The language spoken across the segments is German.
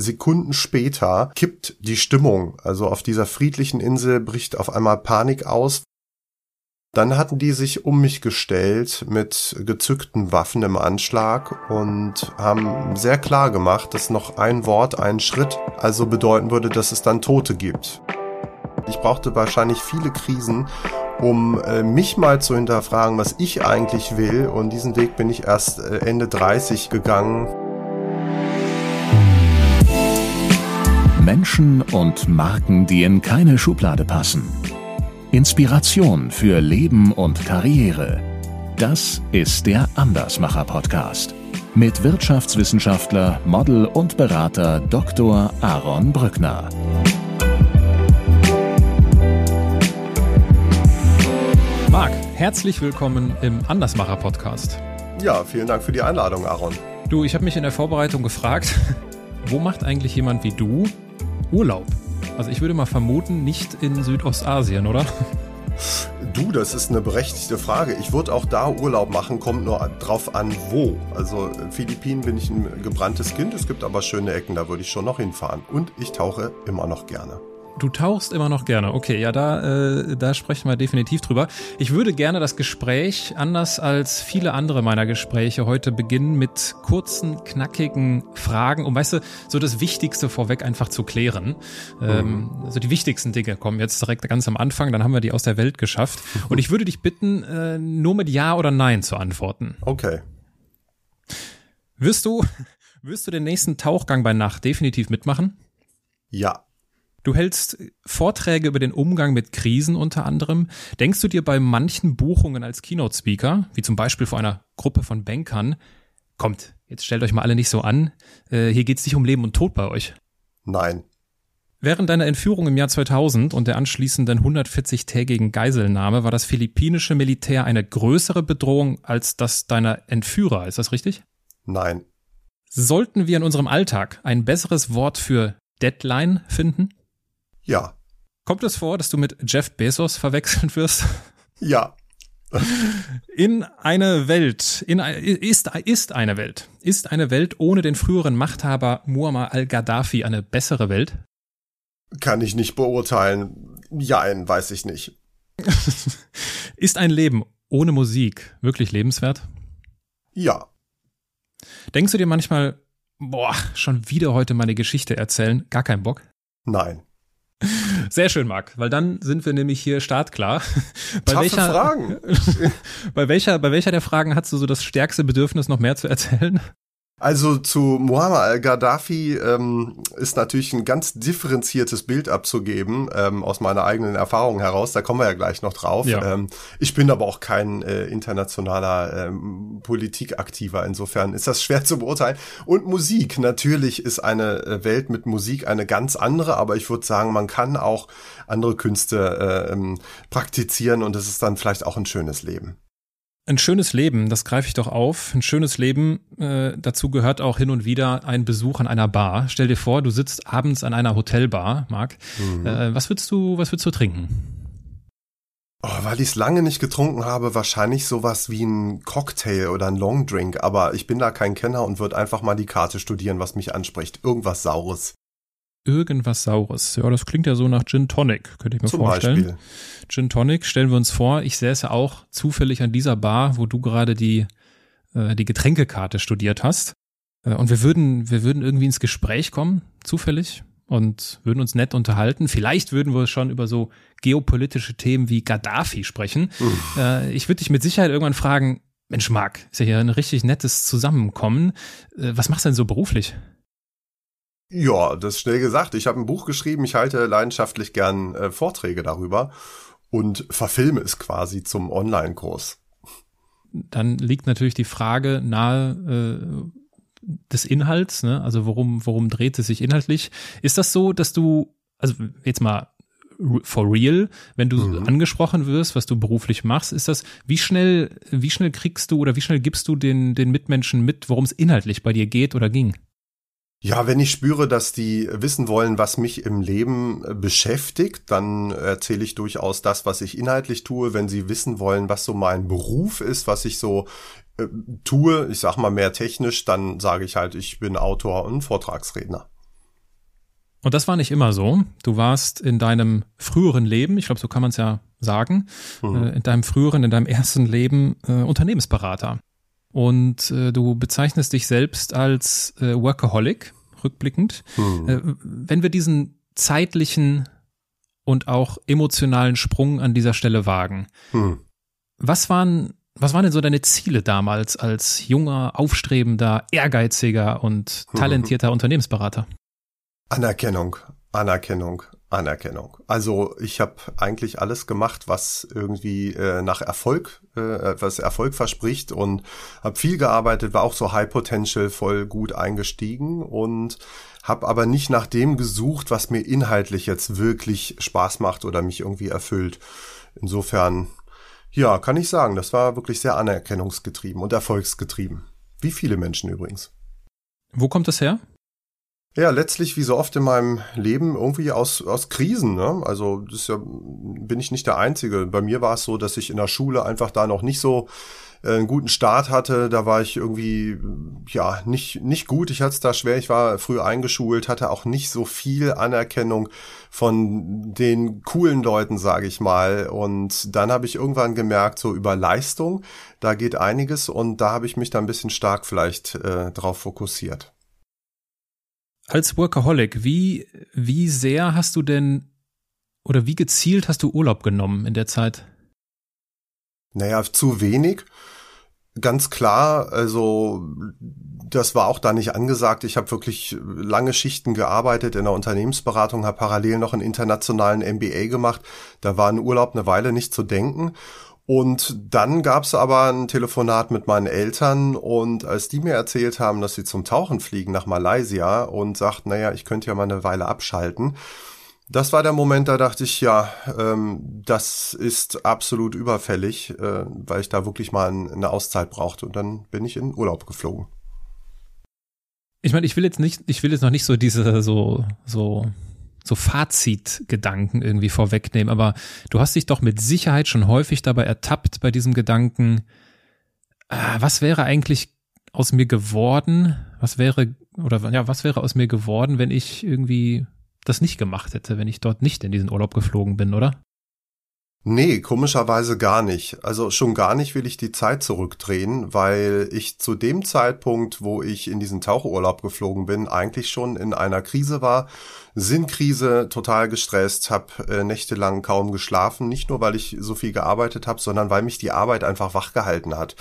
Sekunden später kippt die Stimmung. Also auf dieser friedlichen Insel bricht auf einmal Panik aus. Dann hatten die sich um mich gestellt mit gezückten Waffen im Anschlag und haben sehr klar gemacht, dass noch ein Wort, ein Schritt also bedeuten würde, dass es dann Tote gibt. Ich brauchte wahrscheinlich viele Krisen, um äh, mich mal zu hinterfragen, was ich eigentlich will. Und diesen Weg bin ich erst äh, Ende 30 gegangen. Menschen und Marken, die in keine Schublade passen. Inspiration für Leben und Karriere. Das ist der Andersmacher Podcast mit Wirtschaftswissenschaftler, Model und Berater Dr. Aaron Brückner. Marc, herzlich willkommen im Andersmacher Podcast. Ja, vielen Dank für die Einladung, Aaron. Du, ich habe mich in der Vorbereitung gefragt, wo macht eigentlich jemand wie du Urlaub? Also ich würde mal vermuten, nicht in Südostasien, oder? Du, das ist eine berechtigte Frage. Ich würde auch da Urlaub machen, kommt nur drauf an, wo. Also Philippinen bin ich ein gebranntes Kind, es gibt aber schöne Ecken, da würde ich schon noch hinfahren. Und ich tauche immer noch gerne. Du tauchst immer noch gerne. Okay, ja, da, äh, da sprechen wir definitiv drüber. Ich würde gerne das Gespräch, anders als viele andere meiner Gespräche, heute beginnen mit kurzen, knackigen Fragen, um, weißt du, so das Wichtigste vorweg einfach zu klären. Ähm, mhm. Also die wichtigsten Dinge kommen jetzt direkt ganz am Anfang, dann haben wir die aus der Welt geschafft. Und ich würde dich bitten, äh, nur mit Ja oder Nein zu antworten. Okay. Wirst du, wirst du den nächsten Tauchgang bei Nacht definitiv mitmachen? Ja. Du hältst Vorträge über den Umgang mit Krisen unter anderem. Denkst du dir bei manchen Buchungen als Keynote-Speaker, wie zum Beispiel vor einer Gruppe von Bankern, kommt, jetzt stellt euch mal alle nicht so an, äh, hier geht's nicht um Leben und Tod bei euch? Nein. Während deiner Entführung im Jahr 2000 und der anschließenden 140-tägigen Geiselnahme war das philippinische Militär eine größere Bedrohung als das deiner Entführer. Ist das richtig? Nein. Sollten wir in unserem Alltag ein besseres Wort für Deadline finden? Ja. Kommt es vor, dass du mit Jeff Bezos verwechseln wirst? Ja. In eine Welt, in, ist, ist eine Welt, ist eine Welt ohne den früheren Machthaber Muammar al-Gaddafi eine bessere Welt? Kann ich nicht beurteilen. Jein, weiß ich nicht. ist ein Leben ohne Musik wirklich lebenswert? Ja. Denkst du dir manchmal, boah, schon wieder heute meine Geschichte erzählen, gar kein Bock? Nein. Sehr schön, Marc, weil dann sind wir nämlich hier startklar. Bei Taffe welcher, Fragen. bei welcher, bei welcher der Fragen hast du so das stärkste Bedürfnis, noch mehr zu erzählen? Also zu Muammar al-Gaddafi ähm, ist natürlich ein ganz differenziertes Bild abzugeben, ähm, aus meiner eigenen Erfahrung heraus. Da kommen wir ja gleich noch drauf. Ja. Ähm, ich bin aber auch kein äh, internationaler ähm, Politikaktiver. Insofern ist das schwer zu beurteilen. Und Musik. Natürlich ist eine äh, Welt mit Musik eine ganz andere, aber ich würde sagen, man kann auch andere Künste äh, ähm, praktizieren und es ist dann vielleicht auch ein schönes Leben. Ein schönes Leben, das greife ich doch auf. Ein schönes Leben, äh, dazu gehört auch hin und wieder ein Besuch an einer Bar. Stell dir vor, du sitzt abends an einer Hotelbar, Marc. Mhm. Äh, was würdest du, was würdest du trinken? Oh, weil ich es lange nicht getrunken habe, wahrscheinlich sowas wie ein Cocktail oder ein Longdrink. Aber ich bin da kein Kenner und würde einfach mal die Karte studieren, was mich anspricht. Irgendwas Saures irgendwas Saures. Ja, das klingt ja so nach Gin Tonic, könnte ich mir Zum vorstellen. Beispiel. Gin Tonic, stellen wir uns vor, ich säße auch zufällig an dieser Bar, wo du gerade die, äh, die Getränkekarte studiert hast. Äh, und wir würden, wir würden irgendwie ins Gespräch kommen, zufällig, und würden uns nett unterhalten. Vielleicht würden wir schon über so geopolitische Themen wie Gaddafi sprechen. Äh, ich würde dich mit Sicherheit irgendwann fragen, Mensch, Marc, ist ja hier ein richtig nettes Zusammenkommen. Äh, was machst du denn so beruflich? Ja, das ist schnell gesagt. Ich habe ein Buch geschrieben, ich halte leidenschaftlich gern äh, Vorträge darüber und verfilme es quasi zum Online-Kurs. Dann liegt natürlich die Frage nahe äh, des Inhalts, ne? also worum, worum dreht es sich inhaltlich. Ist das so, dass du, also jetzt mal for real, wenn du mhm. angesprochen wirst, was du beruflich machst, ist das, wie schnell, wie schnell kriegst du oder wie schnell gibst du den, den Mitmenschen mit, worum es inhaltlich bei dir geht oder ging? Ja, wenn ich spüre, dass die wissen wollen, was mich im Leben äh, beschäftigt, dann erzähle ich durchaus das, was ich inhaltlich tue. Wenn sie wissen wollen, was so mein Beruf ist, was ich so äh, tue, ich sag mal mehr technisch, dann sage ich halt, ich bin Autor und Vortragsredner. Und das war nicht immer so. Du warst in deinem früheren Leben, ich glaube, so kann man es ja sagen, mhm. äh, in deinem früheren, in deinem ersten Leben äh, Unternehmensberater. Und äh, du bezeichnest dich selbst als äh, Workaholic, rückblickend. Mhm. Äh, wenn wir diesen zeitlichen und auch emotionalen Sprung an dieser Stelle wagen, mhm. was waren was waren denn so deine Ziele damals als junger, aufstrebender, ehrgeiziger und hm. talentierter. Unternehmensberater? Anerkennung, Anerkennung, Anerkennung. Also ich habe eigentlich alles gemacht, was irgendwie äh, nach Erfolg, äh, was Erfolg verspricht und habe viel gearbeitet, war auch so High Potential voll gut eingestiegen und habe aber nicht nach dem gesucht, was mir inhaltlich jetzt wirklich Spaß macht oder mich irgendwie erfüllt. Insofern, ja, kann ich sagen, das war wirklich sehr anerkennungsgetrieben und erfolgsgetrieben. Wie viele Menschen übrigens. Wo kommt das her? Ja, letztlich wie so oft in meinem Leben irgendwie aus, aus Krisen. Ne? Also das ja, bin ich nicht der Einzige. Bei mir war es so, dass ich in der Schule einfach da noch nicht so äh, einen guten Start hatte. Da war ich irgendwie ja nicht nicht gut. Ich hatte es da schwer. Ich war früh eingeschult, hatte auch nicht so viel Anerkennung von den coolen Leuten, sage ich mal. Und dann habe ich irgendwann gemerkt, so über Leistung, da geht einiges. Und da habe ich mich da ein bisschen stark vielleicht äh, drauf fokussiert. Als Workaholic, wie, wie sehr hast du denn oder wie gezielt hast du Urlaub genommen in der Zeit? Naja, zu wenig. Ganz klar, also das war auch da nicht angesagt. Ich habe wirklich lange Schichten gearbeitet in der Unternehmensberatung, habe parallel noch einen internationalen MBA gemacht. Da war ein Urlaub eine Weile nicht zu denken. Und dann gab's aber ein Telefonat mit meinen Eltern und als die mir erzählt haben, dass sie zum Tauchen fliegen nach Malaysia und sagt, naja, ich könnte ja mal eine Weile abschalten. Das war der Moment, da dachte ich, ja, ähm, das ist absolut überfällig, äh, weil ich da wirklich mal eine Auszeit brauchte. Und dann bin ich in Urlaub geflogen. Ich meine, ich will jetzt nicht, ich will jetzt noch nicht so diese so so so Fazitgedanken irgendwie vorwegnehmen, aber du hast dich doch mit Sicherheit schon häufig dabei ertappt bei diesem Gedanken, äh, was wäre eigentlich aus mir geworden? Was wäre, oder ja, was wäre aus mir geworden, wenn ich irgendwie das nicht gemacht hätte, wenn ich dort nicht in diesen Urlaub geflogen bin, oder? Nee, komischerweise gar nicht. Also schon gar nicht will ich die Zeit zurückdrehen, weil ich zu dem Zeitpunkt, wo ich in diesen Tauchurlaub geflogen bin, eigentlich schon in einer Krise war. Sinnkrise, total gestresst, habe äh, nächtelang kaum geschlafen. Nicht nur, weil ich so viel gearbeitet habe, sondern weil mich die Arbeit einfach wachgehalten hat.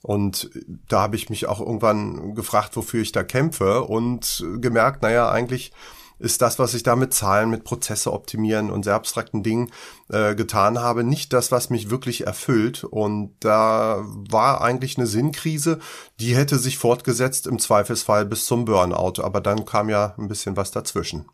Und da habe ich mich auch irgendwann gefragt, wofür ich da kämpfe und gemerkt, naja, eigentlich ist das, was ich da mit Zahlen, mit Prozesse optimieren und sehr abstrakten Dingen äh, getan habe, nicht das, was mich wirklich erfüllt. Und da war eigentlich eine Sinnkrise, die hätte sich fortgesetzt im Zweifelsfall bis zum Burnout. Aber dann kam ja ein bisschen was dazwischen.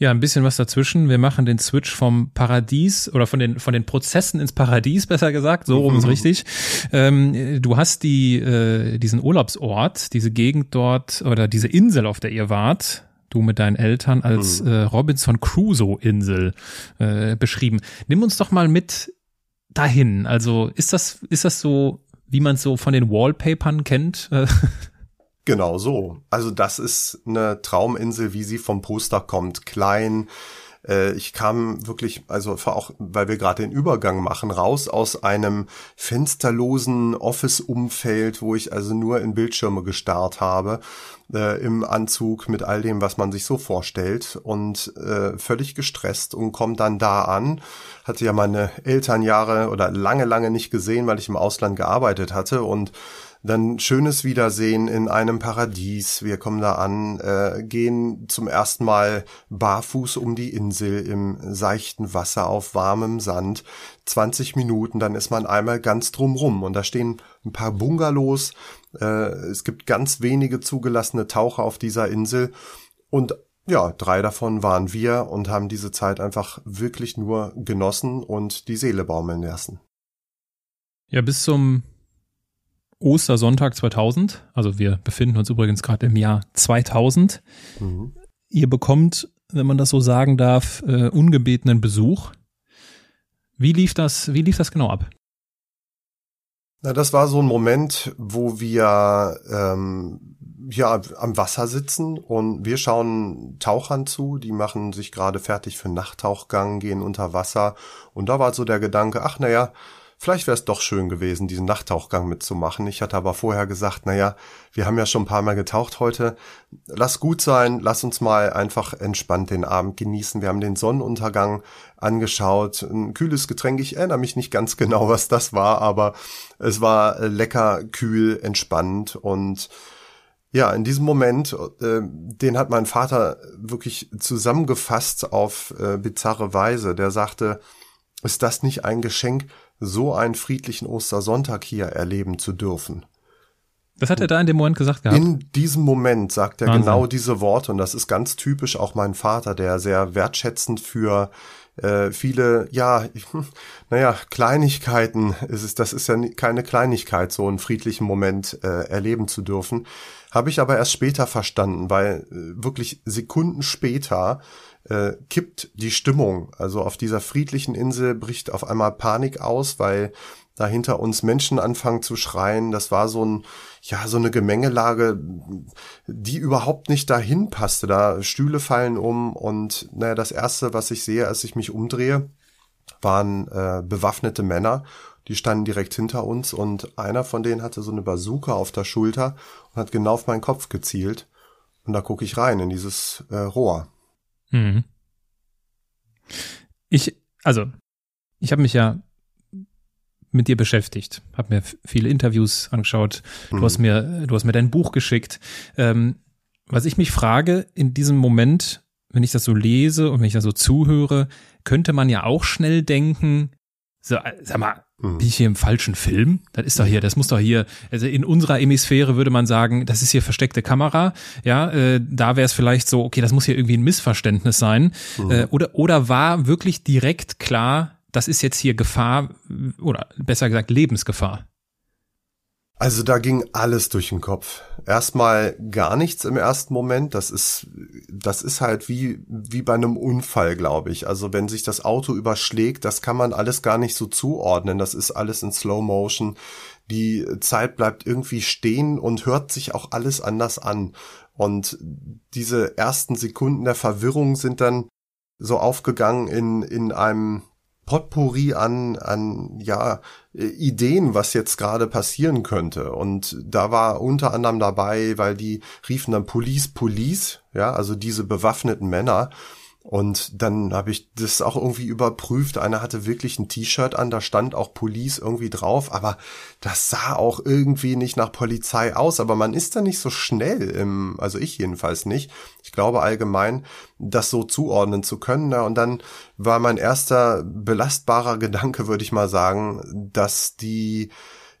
Ja, ein bisschen was dazwischen. Wir machen den Switch vom Paradies oder von den von den Prozessen ins Paradies, besser gesagt, so rum ist richtig. Ähm, du hast die äh, diesen Urlaubsort, diese Gegend dort oder diese Insel, auf der ihr wart, du mit deinen Eltern als mhm. äh, Robinson Crusoe Insel äh, beschrieben. Nimm uns doch mal mit dahin. Also ist das ist das so, wie man es so von den Wallpapern kennt? genau so. Also das ist eine Trauminsel, wie sie vom Poster kommt, klein äh, ich kam wirklich, also auch, weil wir gerade den Übergang machen, raus aus einem fensterlosen Office-Umfeld, wo ich also nur in Bildschirme gestarrt habe, äh, im Anzug mit all dem, was man sich so vorstellt und äh, völlig gestresst und komme dann da an. Hatte ja meine Eltern Jahre oder lange, lange nicht gesehen, weil ich im Ausland gearbeitet hatte und dann schönes Wiedersehen in einem Paradies. Wir kommen da an, äh, gehen zum ersten Mal barfuß um die Insel im seichten Wasser auf warmem Sand. 20 Minuten, dann ist man einmal ganz drumrum und da stehen ein paar Bungalows. Äh, es gibt ganz wenige zugelassene Taucher auf dieser Insel und ja, drei davon waren wir und haben diese Zeit einfach wirklich nur genossen und die Seele baumeln lassen. Ja, bis zum Ostersonntag 2000. Also wir befinden uns übrigens gerade im Jahr 2000. Mhm. Ihr bekommt, wenn man das so sagen darf, äh, ungebetenen Besuch. Wie lief das, wie lief das genau ab? Na, das war so ein Moment, wo wir ähm, ja am Wasser sitzen und wir schauen Tauchern zu, die machen sich gerade fertig für Nachttauchgang, gehen unter Wasser und da war so der Gedanke, ach naja, Vielleicht wäre es doch schön gewesen, diesen Nachttauchgang mitzumachen. Ich hatte aber vorher gesagt, naja, wir haben ja schon ein paar Mal getaucht heute. Lass gut sein, lass uns mal einfach entspannt den Abend genießen. Wir haben den Sonnenuntergang angeschaut. Ein kühles Getränk. Ich erinnere mich nicht ganz genau, was das war, aber es war lecker, kühl, entspannt und ja, in diesem Moment, äh, den hat mein Vater wirklich zusammengefasst auf äh, bizarre Weise. Der sagte, ist das nicht ein Geschenk, so einen friedlichen Ostersonntag hier erleben zu dürfen. Was hat er da in dem Moment gesagt gehabt? In diesem Moment sagt er Wahnsinn. genau diese Worte und das ist ganz typisch auch mein Vater, der sehr wertschätzend für äh, viele, ja, naja, Kleinigkeiten ist es, das ist ja keine Kleinigkeit, so einen friedlichen Moment äh, erleben zu dürfen. Habe ich aber erst später verstanden, weil äh, wirklich Sekunden später äh, kippt die Stimmung. Also auf dieser friedlichen Insel bricht auf einmal Panik aus, weil da hinter uns Menschen anfangen zu schreien. Das war so ein, ja, so eine Gemengelage, die überhaupt nicht dahin passte. Da Stühle fallen um und naja, das erste, was ich sehe, als ich mich umdrehe, waren äh, bewaffnete Männer. Die standen direkt hinter uns und einer von denen hatte so eine Bazooka auf der Schulter und hat genau auf meinen Kopf gezielt. Und da gucke ich rein in dieses äh, Rohr. Mhm. Ich, also, ich habe mich ja mit dir beschäftigt, habe mir viele Interviews angeschaut. Du mhm. hast mir, du hast mir dein Buch geschickt. Ähm, was ich mich frage in diesem Moment, wenn ich das so lese und wenn ich da so zuhöre, könnte man ja auch schnell denken, so, sag mal, Mhm. Bin ich hier im falschen Film? Das ist doch hier, das muss doch hier, also in unserer Hemisphäre würde man sagen, das ist hier versteckte Kamera. Ja, äh, da wäre es vielleicht so, okay, das muss hier irgendwie ein Missverständnis sein. Mhm. Äh, oder, oder war wirklich direkt klar, das ist jetzt hier Gefahr oder besser gesagt Lebensgefahr? Also da ging alles durch den Kopf. Erstmal gar nichts im ersten Moment. Das ist, das ist halt wie, wie bei einem Unfall, glaube ich. Also wenn sich das Auto überschlägt, das kann man alles gar nicht so zuordnen. Das ist alles in Slow Motion. Die Zeit bleibt irgendwie stehen und hört sich auch alles anders an. Und diese ersten Sekunden der Verwirrung sind dann so aufgegangen in, in einem Potpourri an, an ja, Ideen, was jetzt gerade passieren könnte. Und da war unter anderem dabei, weil die riefen dann Police, Police, ja, also diese bewaffneten Männer. Und dann habe ich das auch irgendwie überprüft. Einer hatte wirklich ein T-Shirt an, da stand auch Police irgendwie drauf, aber das sah auch irgendwie nicht nach Polizei aus. Aber man ist da nicht so schnell im, also ich jedenfalls nicht. Ich glaube allgemein, das so zuordnen zu können. Und dann war mein erster belastbarer Gedanke, würde ich mal sagen, dass die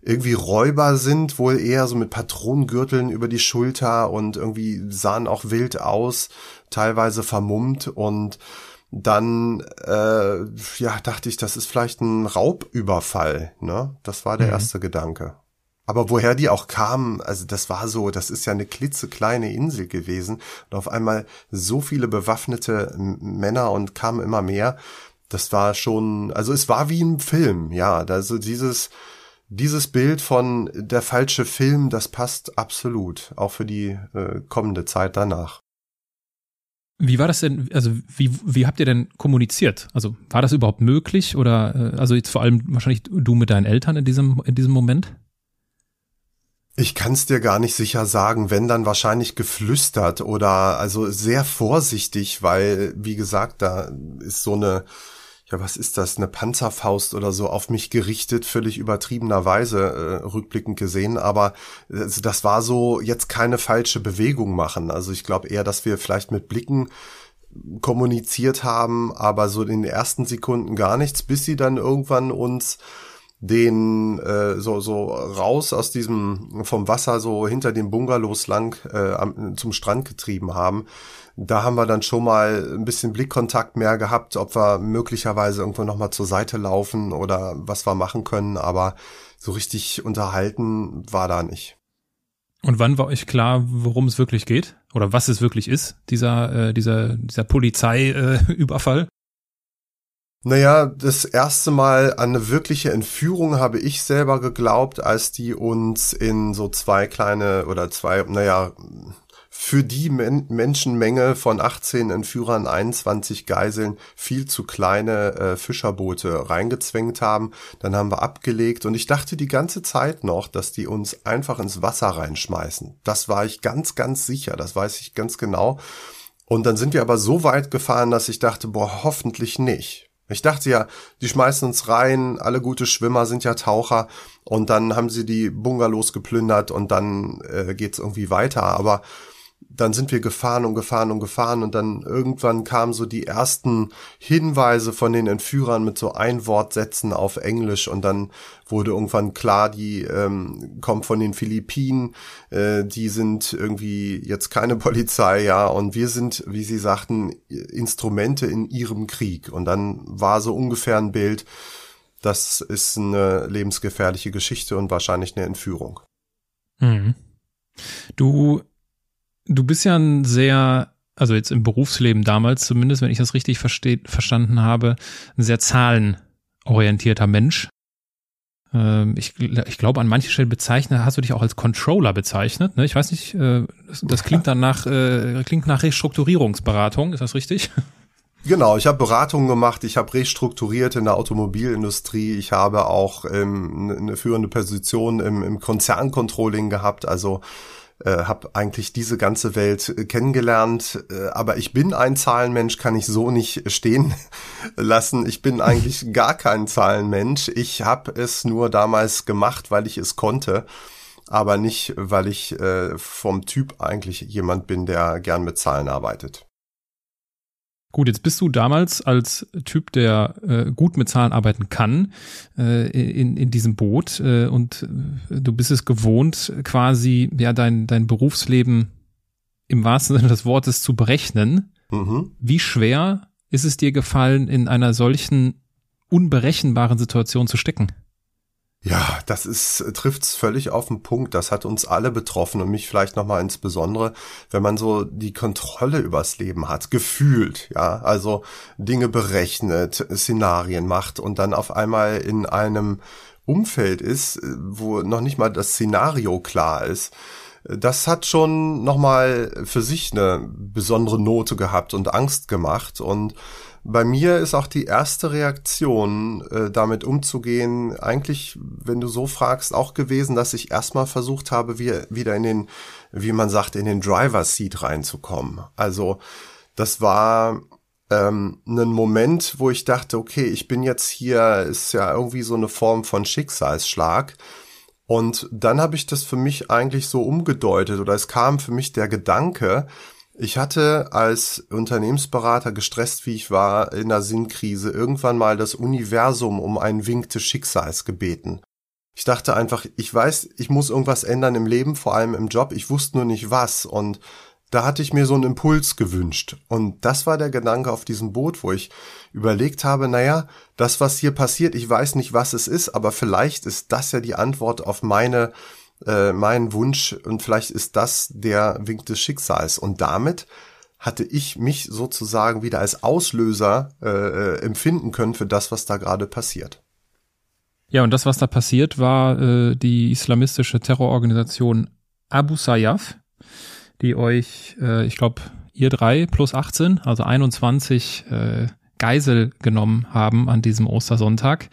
irgendwie Räuber sind, wohl eher so mit Patronengürteln über die Schulter und irgendwie sahen auch wild aus, teilweise vermummt und dann äh, ja dachte ich, das ist vielleicht ein Raubüberfall, ne? Das war der mhm. erste Gedanke. Aber woher die auch kamen, also das war so, das ist ja eine klitzekleine Insel gewesen und auf einmal so viele bewaffnete Männer und kamen immer mehr. Das war schon, also es war wie ein Film, ja, also dieses dieses Bild von der falsche Film, das passt absolut, auch für die äh, kommende Zeit danach. Wie war das denn, also wie, wie habt ihr denn kommuniziert? Also war das überhaupt möglich oder, äh, also jetzt vor allem wahrscheinlich du mit deinen Eltern in diesem, in diesem Moment? Ich kann es dir gar nicht sicher sagen, wenn dann wahrscheinlich geflüstert oder also sehr vorsichtig, weil, wie gesagt, da ist so eine, ja, was ist das, eine Panzerfaust oder so auf mich gerichtet, völlig übertriebenerweise äh, rückblickend gesehen. Aber äh, das war so jetzt keine falsche Bewegung machen. Also ich glaube eher, dass wir vielleicht mit Blicken kommuniziert haben, aber so in den ersten Sekunden gar nichts, bis sie dann irgendwann uns den äh, so so raus aus diesem vom Wasser so hinter den Bungalows lang äh, am, zum Strand getrieben haben da haben wir dann schon mal ein bisschen Blickkontakt mehr gehabt, ob wir möglicherweise irgendwo nochmal zur Seite laufen oder was wir machen können, aber so richtig unterhalten war da nicht. Und wann war euch klar, worum es wirklich geht? Oder was es wirklich ist, dieser, äh, dieser, dieser Polizeiüberfall? Äh, Naja, das erste Mal an eine wirkliche Entführung habe ich selber geglaubt, als die uns in so zwei kleine oder zwei, naja, für die Men Menschenmenge von 18 Entführern, 21 Geiseln viel zu kleine äh, Fischerboote reingezwängt haben. Dann haben wir abgelegt und ich dachte die ganze Zeit noch, dass die uns einfach ins Wasser reinschmeißen. Das war ich ganz, ganz sicher. Das weiß ich ganz genau. Und dann sind wir aber so weit gefahren, dass ich dachte, boah, hoffentlich nicht. Ich dachte ja, die schmeißen uns rein, alle gute Schwimmer sind ja Taucher und dann haben sie die Bungalows geplündert und dann äh, geht's irgendwie weiter. Aber dann sind wir gefahren und gefahren und gefahren und dann irgendwann kamen so die ersten Hinweise von den Entführern mit so Einwortsätzen auf Englisch und dann wurde irgendwann klar, die ähm, kommen von den Philippinen, äh, die sind irgendwie jetzt keine Polizei, ja, und wir sind, wie sie sagten, Instrumente in ihrem Krieg. Und dann war so ungefähr ein Bild, das ist eine lebensgefährliche Geschichte und wahrscheinlich eine Entführung. Mhm. Du Du bist ja ein sehr, also jetzt im Berufsleben damals zumindest, wenn ich das richtig versteht, verstanden habe, ein sehr zahlenorientierter Mensch. Ähm, ich, ich glaube, an manchen Stellen bezeichnet, hast du dich auch als Controller bezeichnet. Ne? Ich weiß nicht, äh, das, das klingt dann nach, äh, klingt nach Restrukturierungsberatung, ist das richtig? Genau, ich habe Beratungen gemacht, ich habe restrukturiert in der Automobilindustrie, ich habe auch ähm, eine führende Position im, im Konzerncontrolling gehabt, also äh, habe eigentlich diese ganze Welt äh, kennengelernt, äh, aber ich bin ein Zahlenmensch, kann ich so nicht stehen lassen. Ich bin eigentlich gar kein Zahlenmensch. Ich habe es nur damals gemacht, weil ich es konnte, aber nicht, weil ich äh, vom Typ eigentlich jemand bin, der gern mit Zahlen arbeitet. Gut, jetzt bist du damals als Typ, der äh, gut mit Zahlen arbeiten kann, äh, in, in diesem Boot äh, und äh, du bist es gewohnt, quasi ja dein, dein Berufsleben im wahrsten Sinne des Wortes zu berechnen. Mhm. Wie schwer ist es dir gefallen, in einer solchen unberechenbaren Situation zu stecken? Ja, das ist trifft's völlig auf den Punkt. Das hat uns alle betroffen und mich vielleicht noch mal insbesondere, wenn man so die Kontrolle übers Leben hat, gefühlt, ja, also Dinge berechnet, Szenarien macht und dann auf einmal in einem Umfeld ist, wo noch nicht mal das Szenario klar ist. Das hat schon noch mal für sich eine besondere Note gehabt und Angst gemacht und bei mir ist auch die erste Reaktion, äh, damit umzugehen, eigentlich, wenn du so fragst, auch gewesen, dass ich erstmal versucht habe, wie, wieder in den, wie man sagt, in den Driver Seat reinzukommen. Also das war ähm, ein Moment, wo ich dachte, okay, ich bin jetzt hier, ist ja irgendwie so eine Form von Schicksalsschlag. Und dann habe ich das für mich eigentlich so umgedeutet oder es kam für mich der Gedanke, ich hatte als Unternehmensberater, gestresst wie ich war, in der Sinnkrise, irgendwann mal das Universum um einen Wink des Schicksals gebeten. Ich dachte einfach, ich weiß, ich muss irgendwas ändern im Leben, vor allem im Job. Ich wusste nur nicht was. Und da hatte ich mir so einen Impuls gewünscht. Und das war der Gedanke auf diesem Boot, wo ich überlegt habe, naja, das, was hier passiert, ich weiß nicht, was es ist, aber vielleicht ist das ja die Antwort auf meine äh, mein Wunsch und vielleicht ist das der Wink des Schicksals. Und damit hatte ich mich sozusagen wieder als Auslöser äh, äh, empfinden können für das, was da gerade passiert. Ja, und das, was da passiert, war äh, die islamistische Terrororganisation Abu Sayyaf, die euch, äh, ich glaube, ihr drei plus 18, also 21 äh, Geisel genommen haben an diesem Ostersonntag.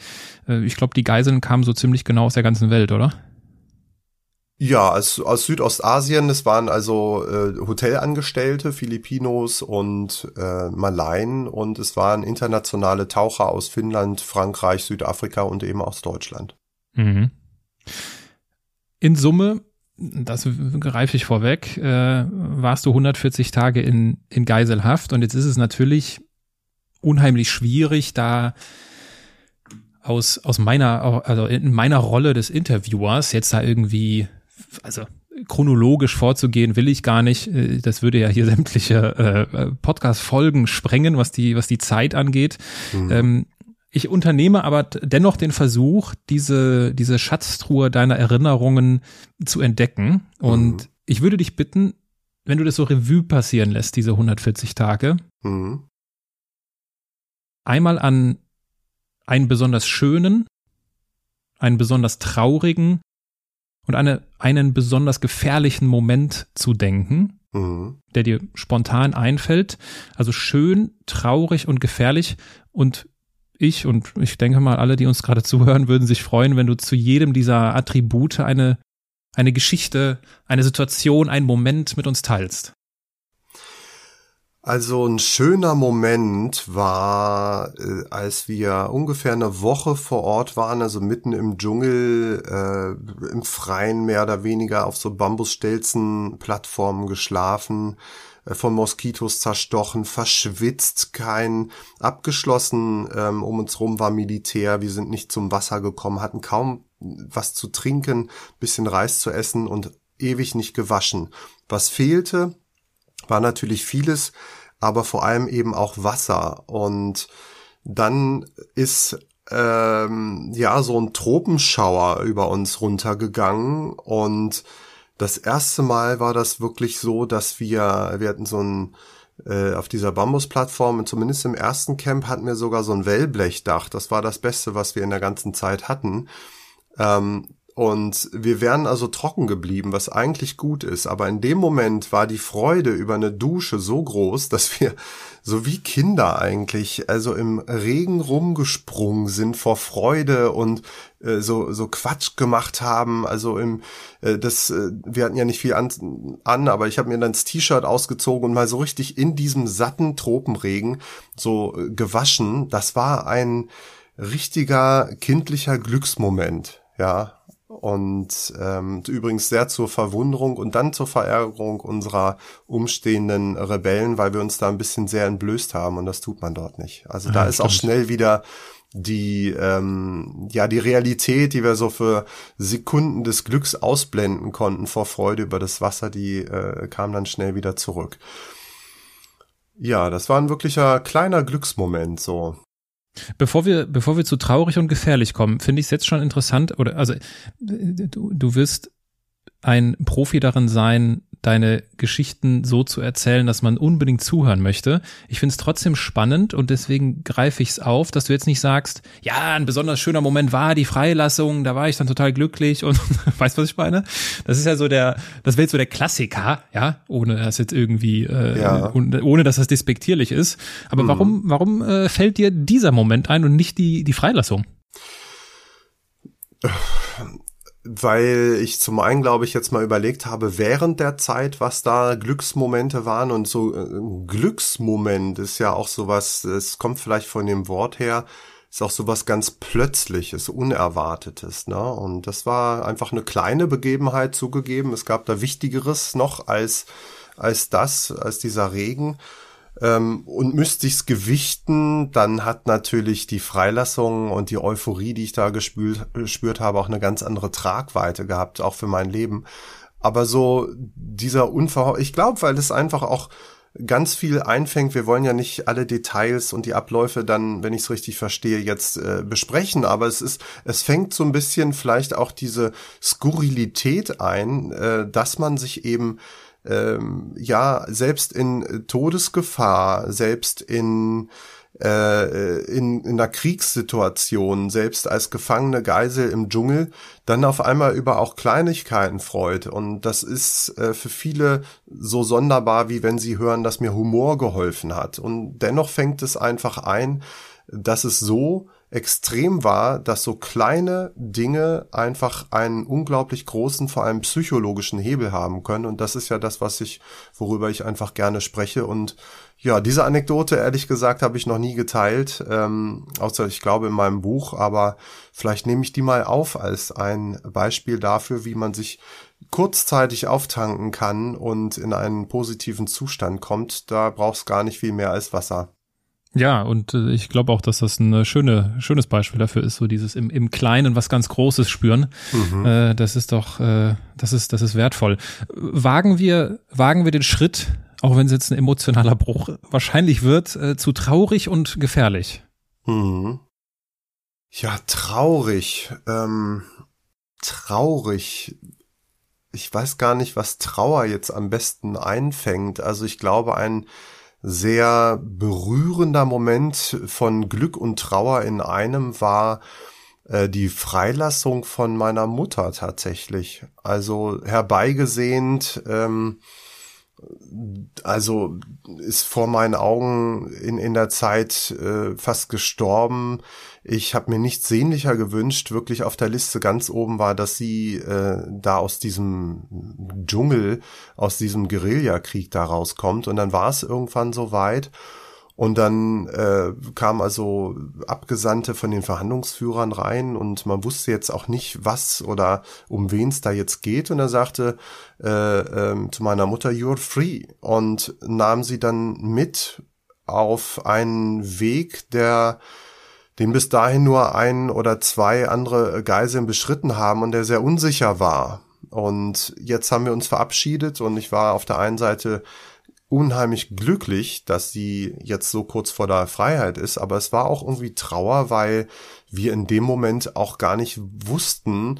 Äh, ich glaube, die Geiseln kamen so ziemlich genau aus der ganzen Welt, oder? Ja, aus, aus Südostasien, es waren also äh, Hotelangestellte, Filipinos und äh, Malaien und es waren internationale Taucher aus Finnland, Frankreich, Südafrika und eben aus Deutschland. Mhm. In Summe, das greife ich vorweg, äh, warst du 140 Tage in, in Geiselhaft und jetzt ist es natürlich unheimlich schwierig, da aus, aus meiner, also in meiner Rolle des Interviewers jetzt da irgendwie also chronologisch vorzugehen will ich gar nicht. Äh, das würde ja hier sämtliche äh, Podcast-Folgen sprengen, was die, was die Zeit angeht. Mhm. Ähm, ich unternehme aber dennoch den Versuch, diese, diese Schatztruhe deiner Erinnerungen zu entdecken. Und mhm. ich würde dich bitten, wenn du das so Revue passieren lässt, diese 140 Tage, mhm. einmal an einen besonders schönen, einen besonders traurigen und eine, einen besonders gefährlichen Moment zu denken, mhm. der dir spontan einfällt. Also schön, traurig und gefährlich. Und ich und ich denke mal, alle, die uns gerade zuhören, würden sich freuen, wenn du zu jedem dieser Attribute eine, eine Geschichte, eine Situation, einen Moment mit uns teilst. Also ein schöner Moment war, äh, als wir ungefähr eine Woche vor Ort waren, also mitten im Dschungel, äh, im Freien mehr oder weniger auf so Bambusstelzen-Plattformen geschlafen, äh, von Moskitos zerstochen, verschwitzt, kein abgeschlossen, ähm, um uns rum war Militär, wir sind nicht zum Wasser gekommen, hatten kaum was zu trinken, bisschen Reis zu essen und ewig nicht gewaschen. Was fehlte, war natürlich vieles, aber vor allem eben auch Wasser. Und dann ist ähm, ja so ein Tropenschauer über uns runtergegangen und das erste Mal war das wirklich so, dass wir, wir hatten so ein, äh, auf dieser Bambusplattform, zumindest im ersten Camp hatten wir sogar so ein Wellblechdach. Das war das Beste, was wir in der ganzen Zeit hatten. Ähm, und wir wären also trocken geblieben, was eigentlich gut ist. Aber in dem Moment war die Freude über eine Dusche so groß, dass wir so wie Kinder eigentlich, also im Regen rumgesprungen sind vor Freude und äh, so so Quatsch gemacht haben. Also im äh, das, äh, wir hatten ja nicht viel an, an aber ich habe mir dann das T-Shirt ausgezogen und mal so richtig in diesem satten Tropenregen so äh, gewaschen. Das war ein richtiger kindlicher Glücksmoment. Ja, und ähm, übrigens sehr zur Verwunderung und dann zur Verärgerung unserer umstehenden Rebellen, weil wir uns da ein bisschen sehr entblößt haben und das tut man dort nicht. Also da ja, ist stimmt. auch schnell wieder die ähm, ja die Realität, die wir so für Sekunden des Glücks ausblenden konnten vor Freude über das Wasser, die äh, kam dann schnell wieder zurück. Ja, das war ein wirklicher kleiner Glücksmoment so. Bevor wir, bevor wir zu traurig und gefährlich kommen, finde ich es jetzt schon interessant, oder also du, du wirst ein Profi darin sein, deine Geschichten so zu erzählen, dass man unbedingt zuhören möchte. Ich finde es trotzdem spannend und deswegen greife ich es auf, dass du jetzt nicht sagst, ja, ein besonders schöner Moment war die Freilassung, da war ich dann total glücklich und weißt was ich meine? Das ist ja so der, das wäre jetzt so der Klassiker, ja, ohne dass jetzt irgendwie, äh, ja. ohne dass das despektierlich ist. Aber mhm. warum, warum äh, fällt dir dieser Moment ein und nicht die, die Freilassung? weil ich zum einen, glaube ich, jetzt mal überlegt habe, während der Zeit, was da Glücksmomente waren und so äh, Glücksmoment ist ja auch sowas, es kommt vielleicht von dem Wort her, ist auch sowas ganz Plötzliches, Unerwartetes, ne? Und das war einfach eine kleine Begebenheit zugegeben. Es gab da Wichtigeres noch als, als das, als dieser Regen. Ähm, und müsste ich's gewichten, dann hat natürlich die Freilassung und die Euphorie, die ich da gespürt, gespürt habe, auch eine ganz andere Tragweite gehabt, auch für mein Leben. Aber so dieser Unverhor, ich glaube, weil es einfach auch ganz viel einfängt. Wir wollen ja nicht alle Details und die Abläufe dann, wenn ich es richtig verstehe, jetzt äh, besprechen, aber es ist, es fängt so ein bisschen vielleicht auch diese Skurrilität ein, äh, dass man sich eben ähm, ja selbst in Todesgefahr, selbst in äh, in, in einer Kriegssituation, selbst als gefangene Geisel im Dschungel, dann auf einmal über auch Kleinigkeiten freut. Und das ist äh, für viele so sonderbar, wie wenn sie hören, dass mir Humor geholfen hat. Und dennoch fängt es einfach ein, dass es so extrem war, dass so kleine Dinge einfach einen unglaublich großen, vor allem psychologischen Hebel haben können. Und das ist ja das, was ich, worüber ich einfach gerne spreche. Und ja, diese Anekdote, ehrlich gesagt, habe ich noch nie geteilt, ähm, außer ich glaube in meinem Buch, aber vielleicht nehme ich die mal auf als ein Beispiel dafür, wie man sich kurzzeitig auftanken kann und in einen positiven Zustand kommt. Da braucht es gar nicht viel mehr als Wasser. Ja, und äh, ich glaube auch, dass das ein schöne, schönes Beispiel dafür ist, so dieses im, im Kleinen was ganz Großes spüren. Mhm. Äh, das ist doch, äh, das ist, das ist wertvoll. Wagen wir, wagen wir den Schritt, auch wenn es jetzt ein emotionaler Bruch wahrscheinlich wird, äh, zu traurig und gefährlich. Mhm. Ja, traurig. Ähm, traurig. Ich weiß gar nicht, was Trauer jetzt am besten einfängt. Also ich glaube, ein sehr berührender Moment von Glück und Trauer in einem war äh, die Freilassung von meiner Mutter tatsächlich. Also herbeigesehnt, ähm, also ist vor meinen Augen in, in der Zeit äh, fast gestorben. Ich habe mir nichts sehnlicher gewünscht. Wirklich auf der Liste ganz oben war, dass sie äh, da aus diesem Dschungel, aus diesem Guerillakrieg da rauskommt. Und dann war es irgendwann so weit. Und dann äh, kam also Abgesandte von den Verhandlungsführern rein und man wusste jetzt auch nicht, was oder um wen es da jetzt geht. Und er sagte äh, äh, zu meiner Mutter, you're free. Und nahm sie dann mit auf einen Weg, der den bis dahin nur ein oder zwei andere Geiseln beschritten haben und der sehr unsicher war. Und jetzt haben wir uns verabschiedet und ich war auf der einen Seite unheimlich glücklich, dass sie jetzt so kurz vor der Freiheit ist, aber es war auch irgendwie Trauer, weil wir in dem Moment auch gar nicht wussten,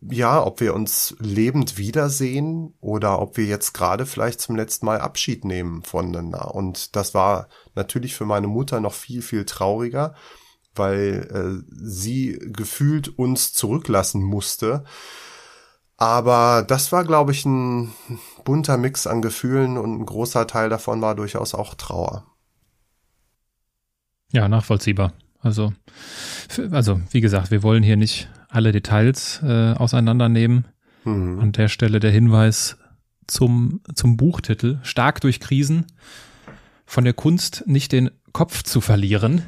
ja, ob wir uns lebend wiedersehen oder ob wir jetzt gerade vielleicht zum letzten Mal Abschied nehmen voneinander. Und das war natürlich für meine Mutter noch viel, viel trauriger, weil äh, sie gefühlt uns zurücklassen musste. Aber das war, glaube ich, ein bunter Mix an Gefühlen und ein großer Teil davon war durchaus auch Trauer. Ja, nachvollziehbar. Also, also wie gesagt, wir wollen hier nicht alle Details äh, auseinandernehmen. Mhm. An der Stelle der Hinweis zum, zum Buchtitel Stark durch Krisen von der Kunst nicht den Kopf zu verlieren.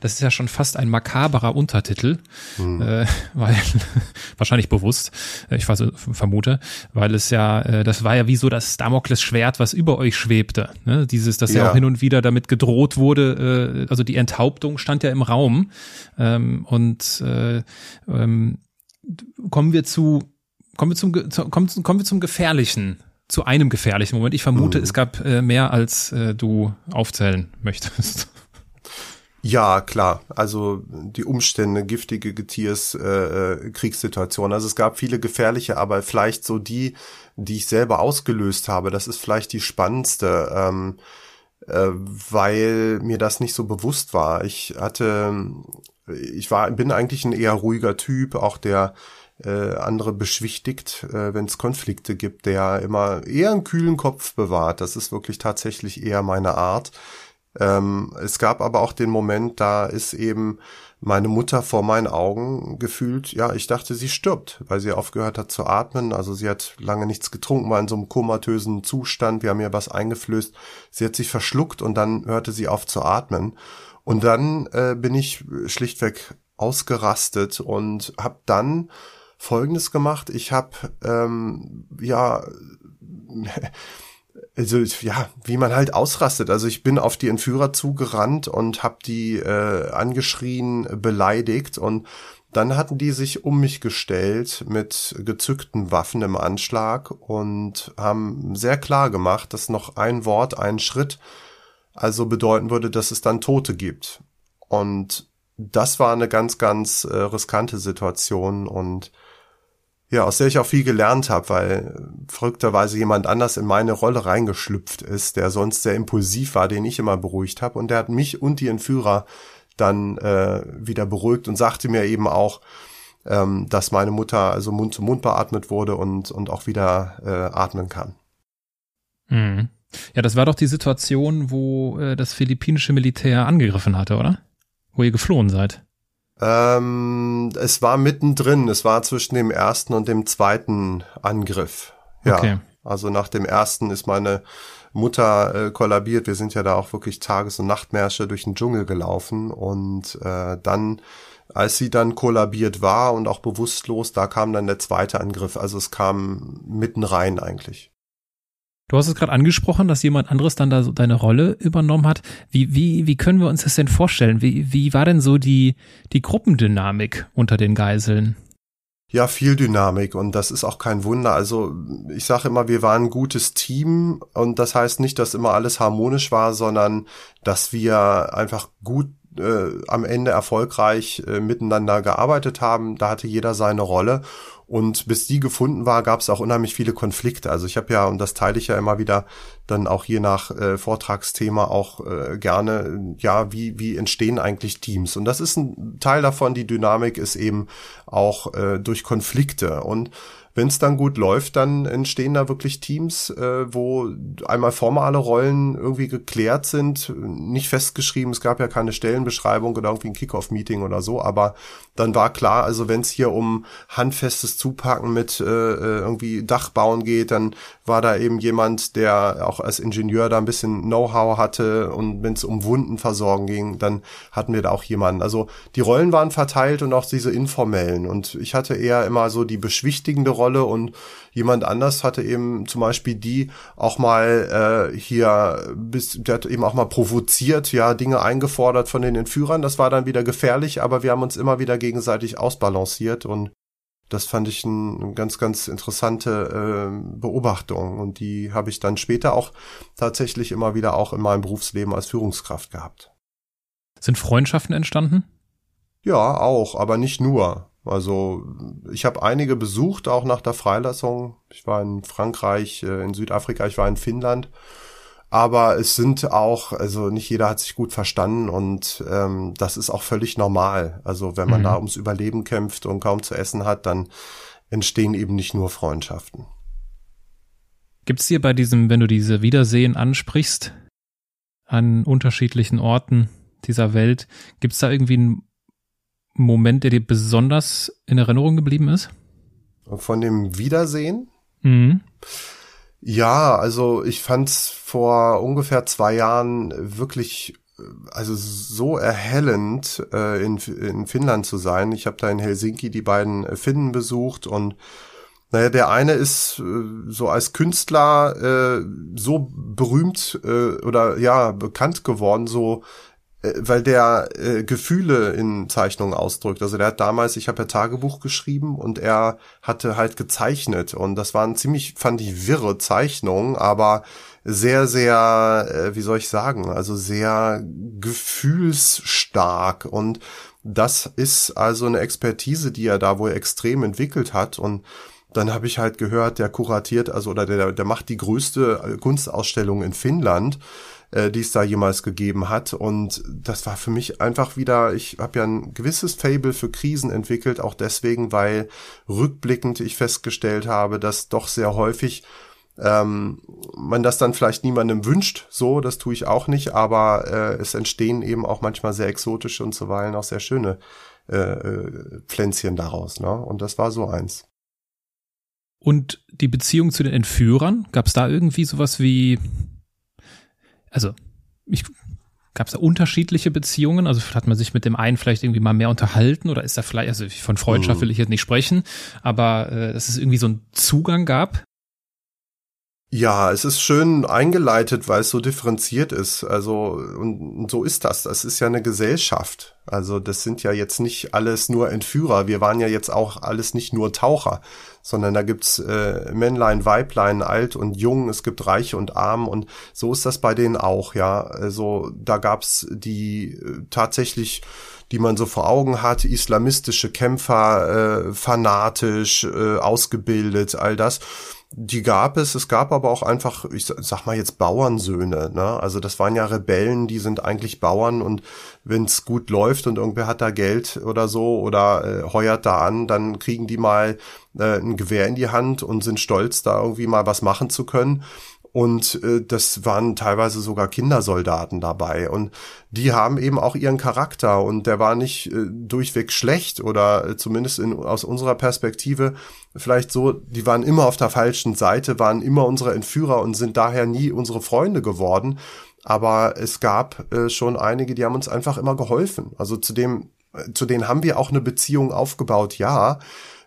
Das ist ja schon fast ein makaberer Untertitel, mhm. äh, weil wahrscheinlich bewusst, äh, ich vermute, weil es ja, äh, das war ja wie so das Damoklesschwert, was über euch schwebte. Ne? Dieses, dass ja. ja auch hin und wieder damit gedroht wurde, äh, also die Enthauptung stand ja im Raum. Ähm, und äh, ähm, kommen wir zu, kommen wir zum, kommen, kommen wir zum Gefährlichen zu einem gefährlichen Moment. Ich vermute, mhm. es gab äh, mehr, als äh, du aufzählen möchtest. Ja, klar. Also die Umstände, giftige Getiers, äh, äh, Kriegssituation. Also es gab viele gefährliche, aber vielleicht so die, die ich selber ausgelöst habe, das ist vielleicht die spannendste, ähm, äh, weil mir das nicht so bewusst war. Ich hatte, ich war, bin eigentlich ein eher ruhiger Typ, auch der äh, andere beschwichtigt, äh, wenn es Konflikte gibt, der immer eher einen kühlen Kopf bewahrt. Das ist wirklich tatsächlich eher meine Art. Ähm, es gab aber auch den Moment, da ist eben meine Mutter vor meinen Augen gefühlt, ja, ich dachte, sie stirbt, weil sie aufgehört hat zu atmen. Also sie hat lange nichts getrunken, war in so einem komatösen Zustand. Wir haben ihr was eingeflößt. Sie hat sich verschluckt und dann hörte sie auf zu atmen. Und dann äh, bin ich schlichtweg ausgerastet und habe dann Folgendes gemacht. Ich habe ähm, ja also ja, wie man halt ausrastet. Also ich bin auf die Entführer zugerannt und habe die äh, angeschrien, beleidigt und dann hatten die sich um mich gestellt mit gezückten Waffen im Anschlag und haben sehr klar gemacht, dass noch ein Wort, ein Schritt also bedeuten würde, dass es dann Tote gibt. Und das war eine ganz, ganz äh, riskante Situation und ja, aus der ich auch viel gelernt habe, weil verrückterweise jemand anders in meine Rolle reingeschlüpft ist, der sonst sehr impulsiv war, den ich immer beruhigt habe. Und der hat mich und die Entführer dann äh, wieder beruhigt und sagte mir eben auch, ähm, dass meine Mutter also Mund zu Mund beatmet wurde und, und auch wieder äh, atmen kann. Mhm. Ja, das war doch die Situation, wo äh, das philippinische Militär angegriffen hatte, oder? Wo ihr geflohen seid. Ähm, es war mittendrin, es war zwischen dem ersten und dem zweiten Angriff. Ja. Okay. Also nach dem ersten ist meine Mutter äh, kollabiert. Wir sind ja da auch wirklich Tages- und Nachtmärsche durch den Dschungel gelaufen und äh, dann, als sie dann kollabiert war und auch bewusstlos, da kam dann der zweite Angriff. Also es kam mitten rein eigentlich. Du hast es gerade angesprochen, dass jemand anderes dann da so deine Rolle übernommen hat. Wie, wie, wie können wir uns das denn vorstellen? Wie, wie war denn so die, die Gruppendynamik unter den Geiseln? Ja, viel Dynamik und das ist auch kein Wunder. Also ich sage immer, wir waren ein gutes Team und das heißt nicht, dass immer alles harmonisch war, sondern dass wir einfach gut äh, am Ende erfolgreich äh, miteinander gearbeitet haben. Da hatte jeder seine Rolle. Und bis die gefunden war, gab es auch unheimlich viele Konflikte. Also ich habe ja, und das teile ich ja immer wieder, dann auch je nach äh, Vortragsthema auch äh, gerne, ja, wie, wie entstehen eigentlich Teams? Und das ist ein Teil davon, die Dynamik ist eben auch äh, durch Konflikte. Und wenn es dann gut läuft, dann entstehen da wirklich Teams, äh, wo einmal formale Rollen irgendwie geklärt sind, nicht festgeschrieben, es gab ja keine Stellenbeschreibung oder irgendwie ein Kickoff meeting oder so, aber dann war klar, also wenn es hier um handfestes Zupacken mit äh, äh, irgendwie Dachbauen geht, dann war da eben jemand, der auch als Ingenieur da ein bisschen Know-how hatte und wenn es um Wundenversorgen ging, dann hatten wir da auch jemanden. Also die Rollen waren verteilt und auch diese informellen und ich hatte eher immer so die beschwichtigende Rolle und jemand anders hatte eben zum Beispiel die auch mal äh, hier bis der hat eben auch mal provoziert, ja Dinge eingefordert von den Entführern. Das war dann wieder gefährlich, aber wir haben uns immer wieder gegenseitig ausbalanciert und das fand ich eine ganz, ganz interessante äh, Beobachtung und die habe ich dann später auch tatsächlich immer wieder auch in meinem Berufsleben als Führungskraft gehabt. Sind Freundschaften entstanden? Ja, auch, aber nicht nur. Also ich habe einige besucht, auch nach der Freilassung. Ich war in Frankreich, äh, in Südafrika, ich war in Finnland. Aber es sind auch, also nicht jeder hat sich gut verstanden und ähm, das ist auch völlig normal. Also wenn man mhm. da ums Überleben kämpft und kaum zu essen hat, dann entstehen eben nicht nur Freundschaften. Gibt es dir bei diesem, wenn du diese Wiedersehen ansprichst, an unterschiedlichen Orten dieser Welt, gibt es da irgendwie einen Moment, der dir besonders in Erinnerung geblieben ist? Von dem Wiedersehen? Mhm. Ja, also ich fand's vor ungefähr zwei Jahren wirklich also so erhellend äh, in, in Finnland zu sein. Ich habe da in Helsinki die beiden Finnen besucht und naja, der eine ist äh, so als Künstler äh, so berühmt äh, oder ja bekannt geworden, so weil der äh, Gefühle in Zeichnungen ausdrückt. Also der hat damals, ich habe ja Tagebuch geschrieben und er hatte halt gezeichnet. Und das waren ziemlich, fand ich, wirre Zeichnungen, aber sehr, sehr, äh, wie soll ich sagen, also sehr gefühlsstark. Und das ist also eine Expertise, die er da wohl extrem entwickelt hat. Und dann habe ich halt gehört, der kuratiert, also oder der, der macht die größte Kunstausstellung in Finnland äh, die es da jemals gegeben hat. Und das war für mich einfach wieder, ich habe ja ein gewisses Fable für Krisen entwickelt, auch deswegen, weil rückblickend ich festgestellt habe, dass doch sehr häufig ähm, man das dann vielleicht niemandem wünscht, so, das tue ich auch nicht, aber äh, es entstehen eben auch manchmal sehr exotische und zuweilen auch sehr schöne äh, äh Pflänzchen daraus, ne? Und das war so eins. Und die Beziehung zu den Entführern, gab es da irgendwie sowas wie also ich Gab es da unterschiedliche Beziehungen? Also hat man sich mit dem einen vielleicht irgendwie mal mehr unterhalten oder ist da vielleicht, also von Freundschaft mhm. will ich jetzt nicht sprechen, aber äh, dass es irgendwie so einen Zugang gab? Ja, es ist schön eingeleitet, weil es so differenziert ist. Also, und so ist das. Das ist ja eine Gesellschaft. Also, das sind ja jetzt nicht alles nur Entführer. Wir waren ja jetzt auch alles nicht nur Taucher, sondern da gibt's äh, Männlein, Weiblein, alt und jung. Es gibt Reiche und Arm und so ist das bei denen auch, ja. Also, da gab's die äh, tatsächlich die man so vor Augen hat, islamistische Kämpfer, äh, fanatisch, äh, ausgebildet, all das die gab es. Es gab aber auch einfach, ich sag mal jetzt Bauernsöhne. Ne? Also das waren ja Rebellen, die sind eigentlich Bauern und wenn es gut läuft und irgendwer hat da Geld oder so oder äh, heuert da an, dann kriegen die mal äh, ein Gewehr in die Hand und sind stolz, da irgendwie mal was machen zu können. Und äh, das waren teilweise sogar Kindersoldaten dabei. Und die haben eben auch ihren Charakter. Und der war nicht äh, durchweg schlecht oder äh, zumindest in, aus unserer Perspektive vielleicht so, die waren immer auf der falschen Seite, waren immer unsere Entführer und sind daher nie unsere Freunde geworden. Aber es gab äh, schon einige, die haben uns einfach immer geholfen. Also zu dem, äh, zu denen haben wir auch eine Beziehung aufgebaut, ja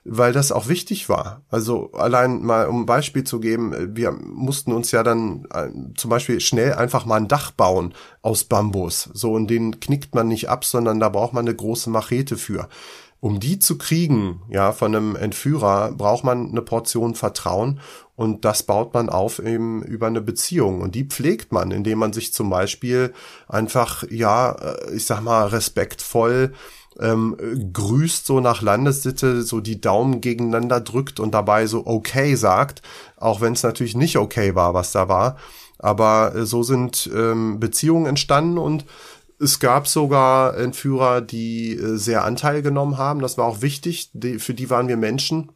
weil das auch wichtig war. Also allein mal um ein Beispiel zu geben, wir mussten uns ja dann äh, zum Beispiel schnell einfach mal ein Dach bauen aus Bambus. So, und den knickt man nicht ab, sondern da braucht man eine große Machete für. Um die zu kriegen, ja, von einem Entführer, braucht man eine Portion Vertrauen und das baut man auf eben über eine Beziehung und die pflegt man, indem man sich zum Beispiel einfach, ja, äh, ich sag mal, respektvoll ähm, grüßt so nach Landessitte, so die Daumen gegeneinander drückt und dabei so okay sagt, auch wenn es natürlich nicht okay war, was da war. Aber äh, so sind ähm, Beziehungen entstanden und es gab sogar Entführer, die äh, sehr Anteil genommen haben. Das war auch wichtig. Die, für die waren wir Menschen.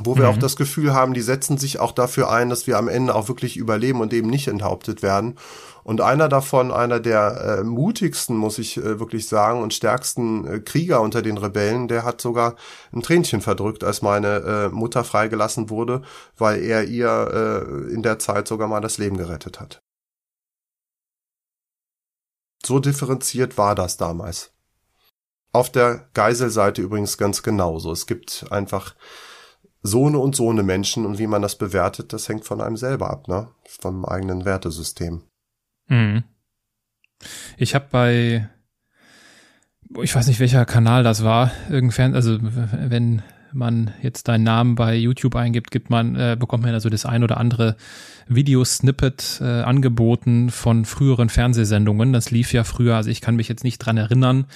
Wo wir mhm. auch das Gefühl haben, die setzen sich auch dafür ein, dass wir am Ende auch wirklich überleben und eben nicht enthauptet werden. Und einer davon, einer der äh, mutigsten, muss ich äh, wirklich sagen, und stärksten äh, Krieger unter den Rebellen, der hat sogar ein Tränchen verdrückt, als meine äh, Mutter freigelassen wurde, weil er ihr äh, in der Zeit sogar mal das Leben gerettet hat. So differenziert war das damals. Auf der Geiselseite übrigens ganz genauso. Es gibt einfach so eine und so eine Menschen und wie man das bewertet, das hängt von einem selber ab, ne? Vom eigenen Wertesystem. Mhm. Ich habe bei, ich weiß nicht welcher Kanal das war, irgendwann, also wenn man jetzt deinen Namen bei YouTube eingibt, gibt man, äh, bekommt man also das ein oder andere Videosnippet äh, angeboten von früheren Fernsehsendungen. Das lief ja früher, also ich kann mich jetzt nicht dran erinnern,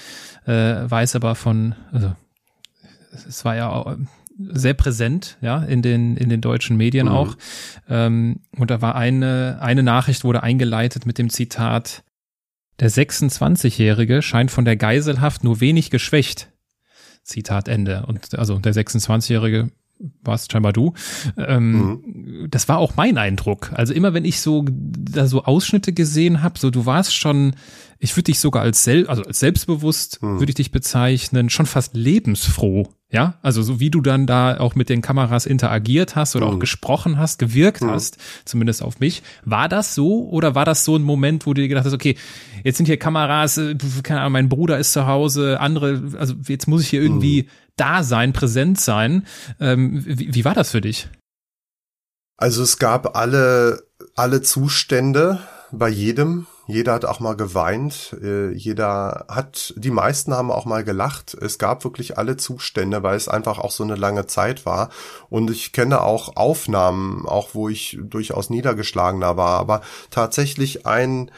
äh, weiß aber von, also es war ja sehr präsent, ja, in den, in den deutschen Medien mhm. auch. Ähm, und da war eine, eine Nachricht wurde eingeleitet mit dem Zitat, der 26-Jährige scheint von der Geiselhaft nur wenig geschwächt. Zitat Ende. Und also der 26-Jährige warst scheinbar du. Ähm, mhm. Das war auch mein Eindruck. Also immer wenn ich so da so Ausschnitte gesehen habe, so du warst schon, ich würde dich sogar als sel also als selbstbewusst mhm. würde ich dich bezeichnen, schon fast lebensfroh. Ja, also so wie du dann da auch mit den Kameras interagiert hast oder mhm. auch gesprochen hast, gewirkt mhm. hast, zumindest auf mich. War das so oder war das so ein Moment, wo du dir gedacht hast, okay, jetzt sind hier Kameras, äh, keine Ahnung, mein Bruder ist zu Hause, andere, also jetzt muss ich hier irgendwie mhm. da sein, präsent sein. Ähm, wie, wie war das für dich? Also es gab alle, alle Zustände bei jedem. Jeder hat auch mal geweint, äh, jeder hat, die meisten haben auch mal gelacht. Es gab wirklich alle Zustände, weil es einfach auch so eine lange Zeit war. Und ich kenne auch Aufnahmen, auch wo ich durchaus niedergeschlagener war. Aber tatsächlich ein,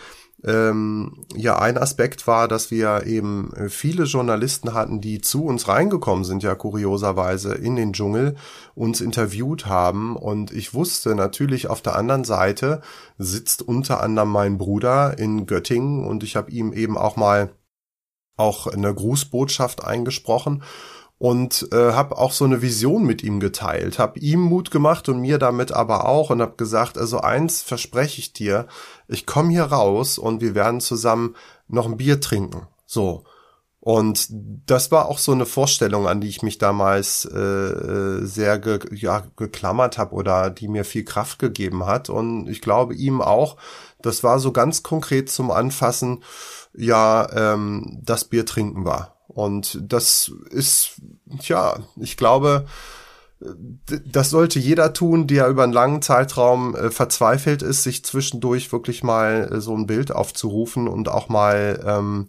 ähm, ja, ein Aspekt war, dass wir eben viele Journalisten hatten, die zu uns reingekommen sind, ja kurioserweise in den Dschungel, uns interviewt haben. Und ich wusste natürlich, auf der anderen Seite sitzt unter anderem mein Bruder in Göttingen und ich habe ihm eben auch mal auch eine Grußbotschaft eingesprochen und äh, habe auch so eine Vision mit ihm geteilt, habe ihm Mut gemacht und mir damit aber auch und habe gesagt, also eins verspreche ich dir, ich komme hier raus und wir werden zusammen noch ein Bier trinken. So. Und das war auch so eine Vorstellung, an die ich mich damals äh, äh sehr ge ja, geklammert habe oder die mir viel Kraft gegeben hat. Und ich glaube ihm auch, das war so ganz konkret zum Anfassen, ja, ähm, das Bier trinken war. Und das ist, ja, ich glaube, das sollte jeder tun, der über einen langen Zeitraum äh, verzweifelt ist, sich zwischendurch wirklich mal äh, so ein Bild aufzurufen und auch mal, ähm,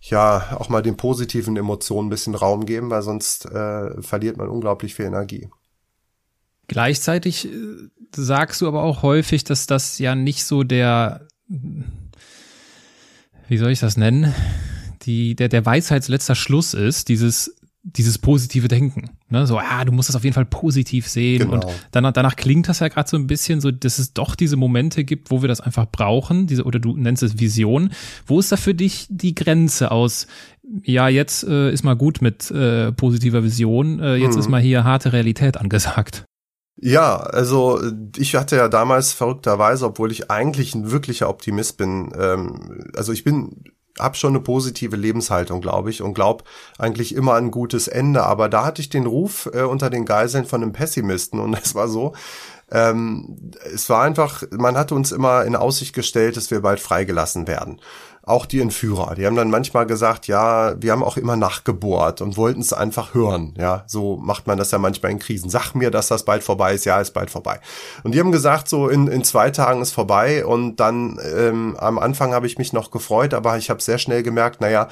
ja, auch mal den positiven Emotionen ein bisschen Raum geben, weil sonst äh, verliert man unglaublich viel Energie. Gleichzeitig äh, sagst du aber auch häufig, dass das ja nicht so der, wie soll ich das nennen? die, der, der Weisheitsletzter Schluss ist, dieses, dieses positive Denken. Ne? So, ja, du musst das auf jeden Fall positiv sehen. Genau. Und danach, danach klingt das ja gerade so ein bisschen so, dass es doch diese Momente gibt, wo wir das einfach brauchen, diese, oder du nennst es Vision. Wo ist da für dich die Grenze aus, ja, jetzt äh, ist mal gut mit äh, positiver Vision, äh, jetzt mhm. ist mal hier harte Realität angesagt? Ja, also ich hatte ja damals verrückterweise, obwohl ich eigentlich ein wirklicher Optimist bin, ähm, also ich bin hab schon eine positive Lebenshaltung, glaube ich, und glaub eigentlich immer an ein gutes Ende. Aber da hatte ich den Ruf äh, unter den Geiseln von einem Pessimisten und es war so, ähm, es war einfach, man hatte uns immer in Aussicht gestellt, dass wir bald freigelassen werden auch die Entführer, die haben dann manchmal gesagt, ja, wir haben auch immer nachgebohrt und wollten es einfach hören. Ja, so macht man das ja manchmal in Krisen. Sag mir, dass das bald vorbei ist. Ja, ist bald vorbei. Und die haben gesagt, so in, in zwei Tagen ist vorbei. Und dann ähm, am Anfang habe ich mich noch gefreut, aber ich habe sehr schnell gemerkt, naja,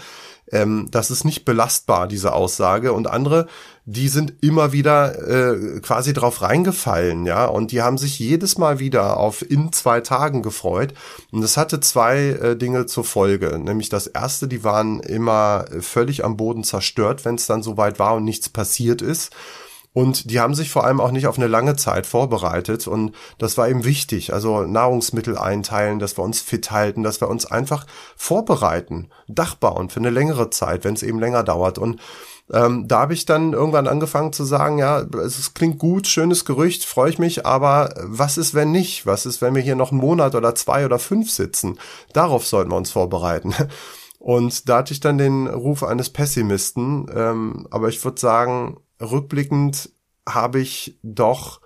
ähm, das ist nicht belastbar, diese Aussage. Und andere, die sind immer wieder äh, quasi drauf reingefallen, ja, und die haben sich jedes Mal wieder auf in zwei Tagen gefreut. Und das hatte zwei äh, Dinge zur Folge. Nämlich das erste, die waren immer völlig am Boden zerstört, wenn es dann soweit war und nichts passiert ist. Und die haben sich vor allem auch nicht auf eine lange Zeit vorbereitet. Und das war eben wichtig. Also Nahrungsmittel einteilen, dass wir uns fit halten, dass wir uns einfach vorbereiten, Dach bauen für eine längere Zeit, wenn es eben länger dauert. Und ähm, da habe ich dann irgendwann angefangen zu sagen, ja, es klingt gut, schönes Gerücht, freue ich mich, aber was ist, wenn nicht? Was ist, wenn wir hier noch einen Monat oder zwei oder fünf sitzen? Darauf sollten wir uns vorbereiten. Und da hatte ich dann den Ruf eines Pessimisten, ähm, aber ich würde sagen, rückblickend habe ich doch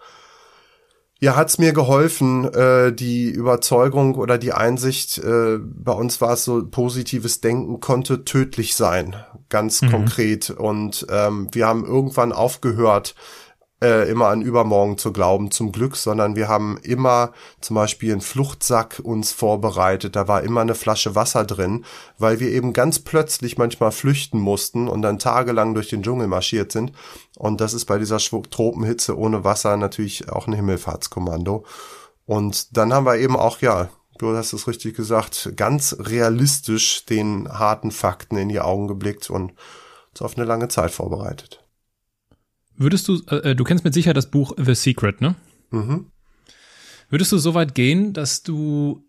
ja, hat's mir geholfen, äh, die Überzeugung oder die Einsicht, äh, bei uns war es so, positives Denken konnte tödlich sein, ganz mhm. konkret. Und ähm, wir haben irgendwann aufgehört, äh, immer an übermorgen zu glauben, zum Glück, sondern wir haben immer zum Beispiel einen Fluchtsack uns vorbereitet, da war immer eine Flasche Wasser drin, weil wir eben ganz plötzlich manchmal flüchten mussten und dann tagelang durch den Dschungel marschiert sind. Und das ist bei dieser Tropenhitze ohne Wasser natürlich auch ein Himmelfahrtskommando. Und dann haben wir eben auch, ja, du hast es richtig gesagt, ganz realistisch den harten Fakten in die Augen geblickt und uns auf eine lange Zeit vorbereitet. Würdest du, äh, äh, du kennst mit Sicherheit das Buch The Secret, ne? Mhm. Würdest du so weit gehen, dass du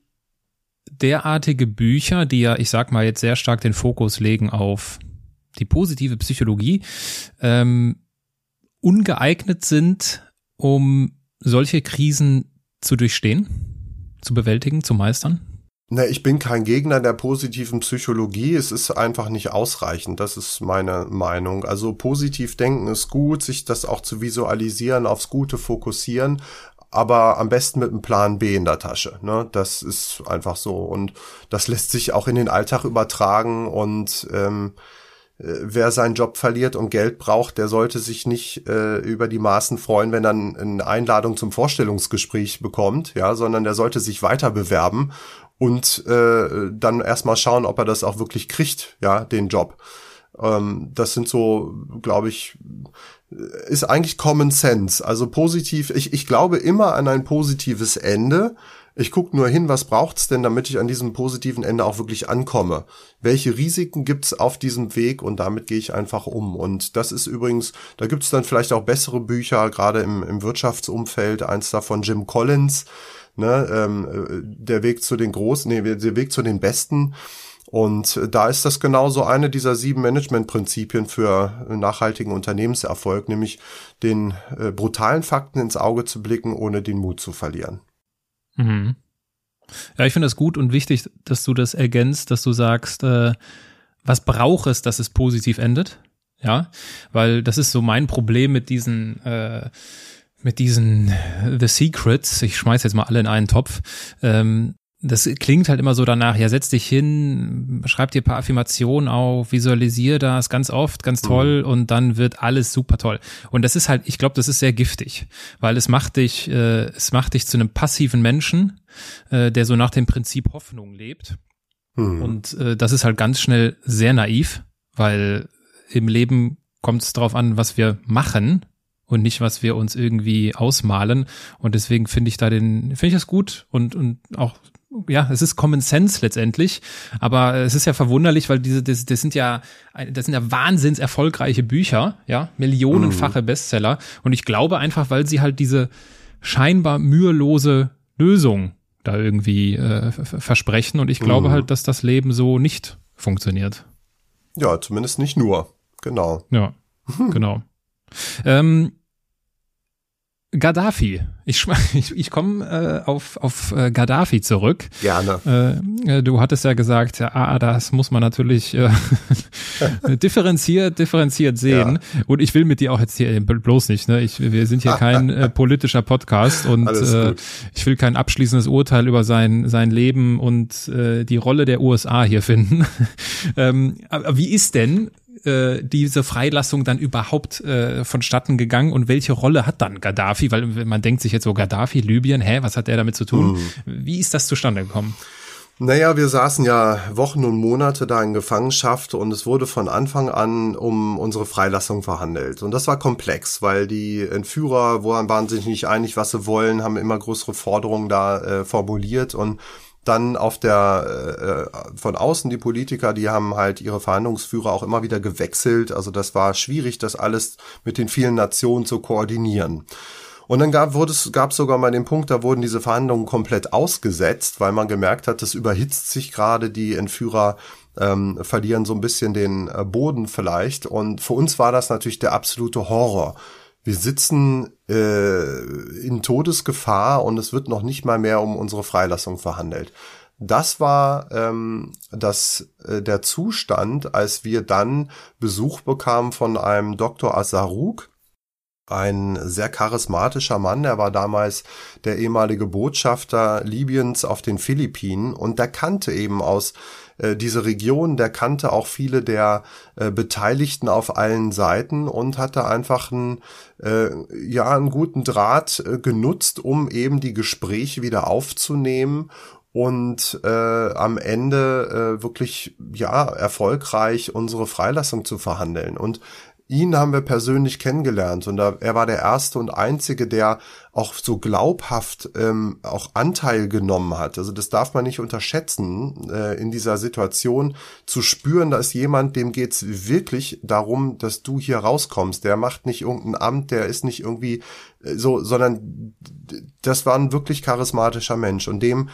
derartige Bücher, die ja, ich sag mal, jetzt sehr stark den Fokus legen auf die positive Psychologie, ähm, ungeeignet sind, um solche Krisen zu durchstehen, zu bewältigen, zu meistern? Ne, ich bin kein Gegner der positiven Psychologie. Es ist einfach nicht ausreichend. Das ist meine Meinung. Also positiv denken ist gut, sich das auch zu visualisieren, aufs Gute fokussieren, aber am besten mit einem Plan B in der Tasche. Ne? Das ist einfach so. Und das lässt sich auch in den Alltag übertragen und ähm, äh, wer seinen Job verliert und Geld braucht, der sollte sich nicht äh, über die Maßen freuen, wenn er eine Einladung zum Vorstellungsgespräch bekommt, ja, sondern der sollte sich weiter bewerben und äh, dann erstmal schauen, ob er das auch wirklich kriegt, ja, den Job. Ähm, das sind so, glaube ich, ist eigentlich Common Sense. Also positiv, ich, ich glaube immer an ein positives Ende. Ich gucke nur hin, was braucht's denn, damit ich an diesem positiven Ende auch wirklich ankomme. Welche Risiken gibt's auf diesem Weg und damit gehe ich einfach um. Und das ist übrigens, da gibt's dann vielleicht auch bessere Bücher, gerade im, im Wirtschaftsumfeld, eins davon Jim Collins, ne, ähm, der Weg zu den Großen, nee, der Weg zu den Besten. Und da ist das genauso eine dieser sieben Managementprinzipien für nachhaltigen Unternehmenserfolg, nämlich den äh, brutalen Fakten ins Auge zu blicken, ohne den Mut zu verlieren. Mhm. Ja, ich finde das gut und wichtig, dass du das ergänzt, dass du sagst, äh, was braucht es, dass es positiv endet? Ja, weil das ist so mein Problem mit diesen äh, mit diesen The Secrets, ich schmeiß jetzt mal alle in einen Topf, ähm, das klingt halt immer so danach, ja, setz dich hin, schreib dir ein paar Affirmationen auf, visualisier das ganz oft, ganz toll mhm. und dann wird alles super toll. Und das ist halt, ich glaube, das ist sehr giftig, weil es macht dich, äh, es macht dich zu einem passiven Menschen, äh, der so nach dem Prinzip Hoffnung lebt. Mhm. Und äh, das ist halt ganz schnell sehr naiv, weil im Leben kommt es darauf an, was wir machen und nicht, was wir uns irgendwie ausmalen. Und deswegen finde ich da den, finde ich das gut und, und auch ja, es ist Common Sense letztendlich, aber es ist ja verwunderlich, weil diese, das, das sind ja, das sind ja wahnsinns erfolgreiche Bücher, ja, millionenfache mhm. Bestseller. Und ich glaube einfach, weil sie halt diese scheinbar mühelose Lösung da irgendwie äh, versprechen. Und ich glaube mhm. halt, dass das Leben so nicht funktioniert. Ja, zumindest nicht nur. Genau. Ja, genau. Ähm, Gaddafi. Ich, ich, ich komme äh, auf, auf äh, Gaddafi zurück. Gerne. Äh, äh, du hattest ja gesagt, ja, ah, das muss man natürlich äh, differenziert, differenziert sehen. Ja. Und ich will mit dir auch jetzt hier bloß nicht, ne? Ich, wir sind hier kein äh, politischer Podcast und äh, ich will kein abschließendes Urteil über sein, sein Leben und äh, die Rolle der USA hier finden. ähm, aber wie ist denn äh, diese Freilassung dann überhaupt äh, vonstatten gegangen und welche Rolle hat dann Gaddafi? Weil man denkt sich jetzt so, Gaddafi, Libyen, hä, was hat der damit zu tun? Mhm. Wie ist das zustande gekommen? Naja, wir saßen ja Wochen und Monate da in Gefangenschaft und es wurde von Anfang an um unsere Freilassung verhandelt. Und das war komplex, weil die Entführer waren sich nicht einig, was sie wollen, haben immer größere Forderungen da äh, formuliert und dann auf der äh, von außen die Politiker, die haben halt ihre Verhandlungsführer auch immer wieder gewechselt. Also das war schwierig, das alles mit den vielen Nationen zu koordinieren. Und dann gab es gab sogar mal den Punkt, da wurden diese Verhandlungen komplett ausgesetzt, weil man gemerkt hat, es überhitzt sich gerade, die Entführer ähm, verlieren so ein bisschen den äh, Boden vielleicht. Und für uns war das natürlich der absolute Horror. Wir sitzen äh, in Todesgefahr und es wird noch nicht mal mehr um unsere Freilassung verhandelt. Das war ähm, das, äh, der Zustand, als wir dann Besuch bekamen von einem Dr. Azaruk, ein sehr charismatischer Mann. Er war damals der ehemalige Botschafter Libyens auf den Philippinen und der kannte eben aus äh, diese Region, der kannte auch viele der äh, Beteiligten auf allen Seiten und hatte einfach einen, äh, ja, einen guten Draht äh, genutzt, um eben die Gespräche wieder aufzunehmen und äh, am Ende äh, wirklich ja erfolgreich unsere Freilassung zu verhandeln. Und ihn haben wir persönlich kennengelernt und er war der erste und einzige, der auch so glaubhaft ähm, auch Anteil genommen hat. Also das darf man nicht unterschätzen, äh, in dieser Situation zu spüren, da ist jemand, dem geht's wirklich darum, dass du hier rauskommst. Der macht nicht irgendein Amt, der ist nicht irgendwie äh, so, sondern das war ein wirklich charismatischer Mensch und dem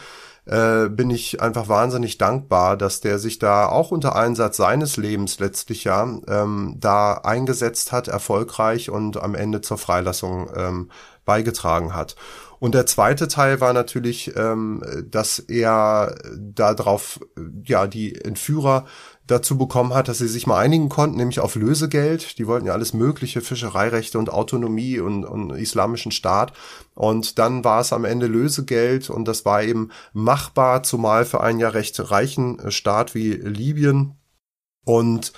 äh, bin ich einfach wahnsinnig dankbar, dass der sich da auch unter Einsatz seines Lebens letztlich ja ähm, da eingesetzt hat, erfolgreich und am Ende zur Freilassung ähm, beigetragen hat. Und der zweite Teil war natürlich, ähm, dass er darauf, ja, die Entführer dazu bekommen hat, dass sie sich mal einigen konnten, nämlich auf Lösegeld. Die wollten ja alles mögliche, Fischereirechte und Autonomie und, und islamischen Staat. Und dann war es am Ende Lösegeld und das war eben machbar, zumal für einen ja recht reichen Staat wie Libyen. Und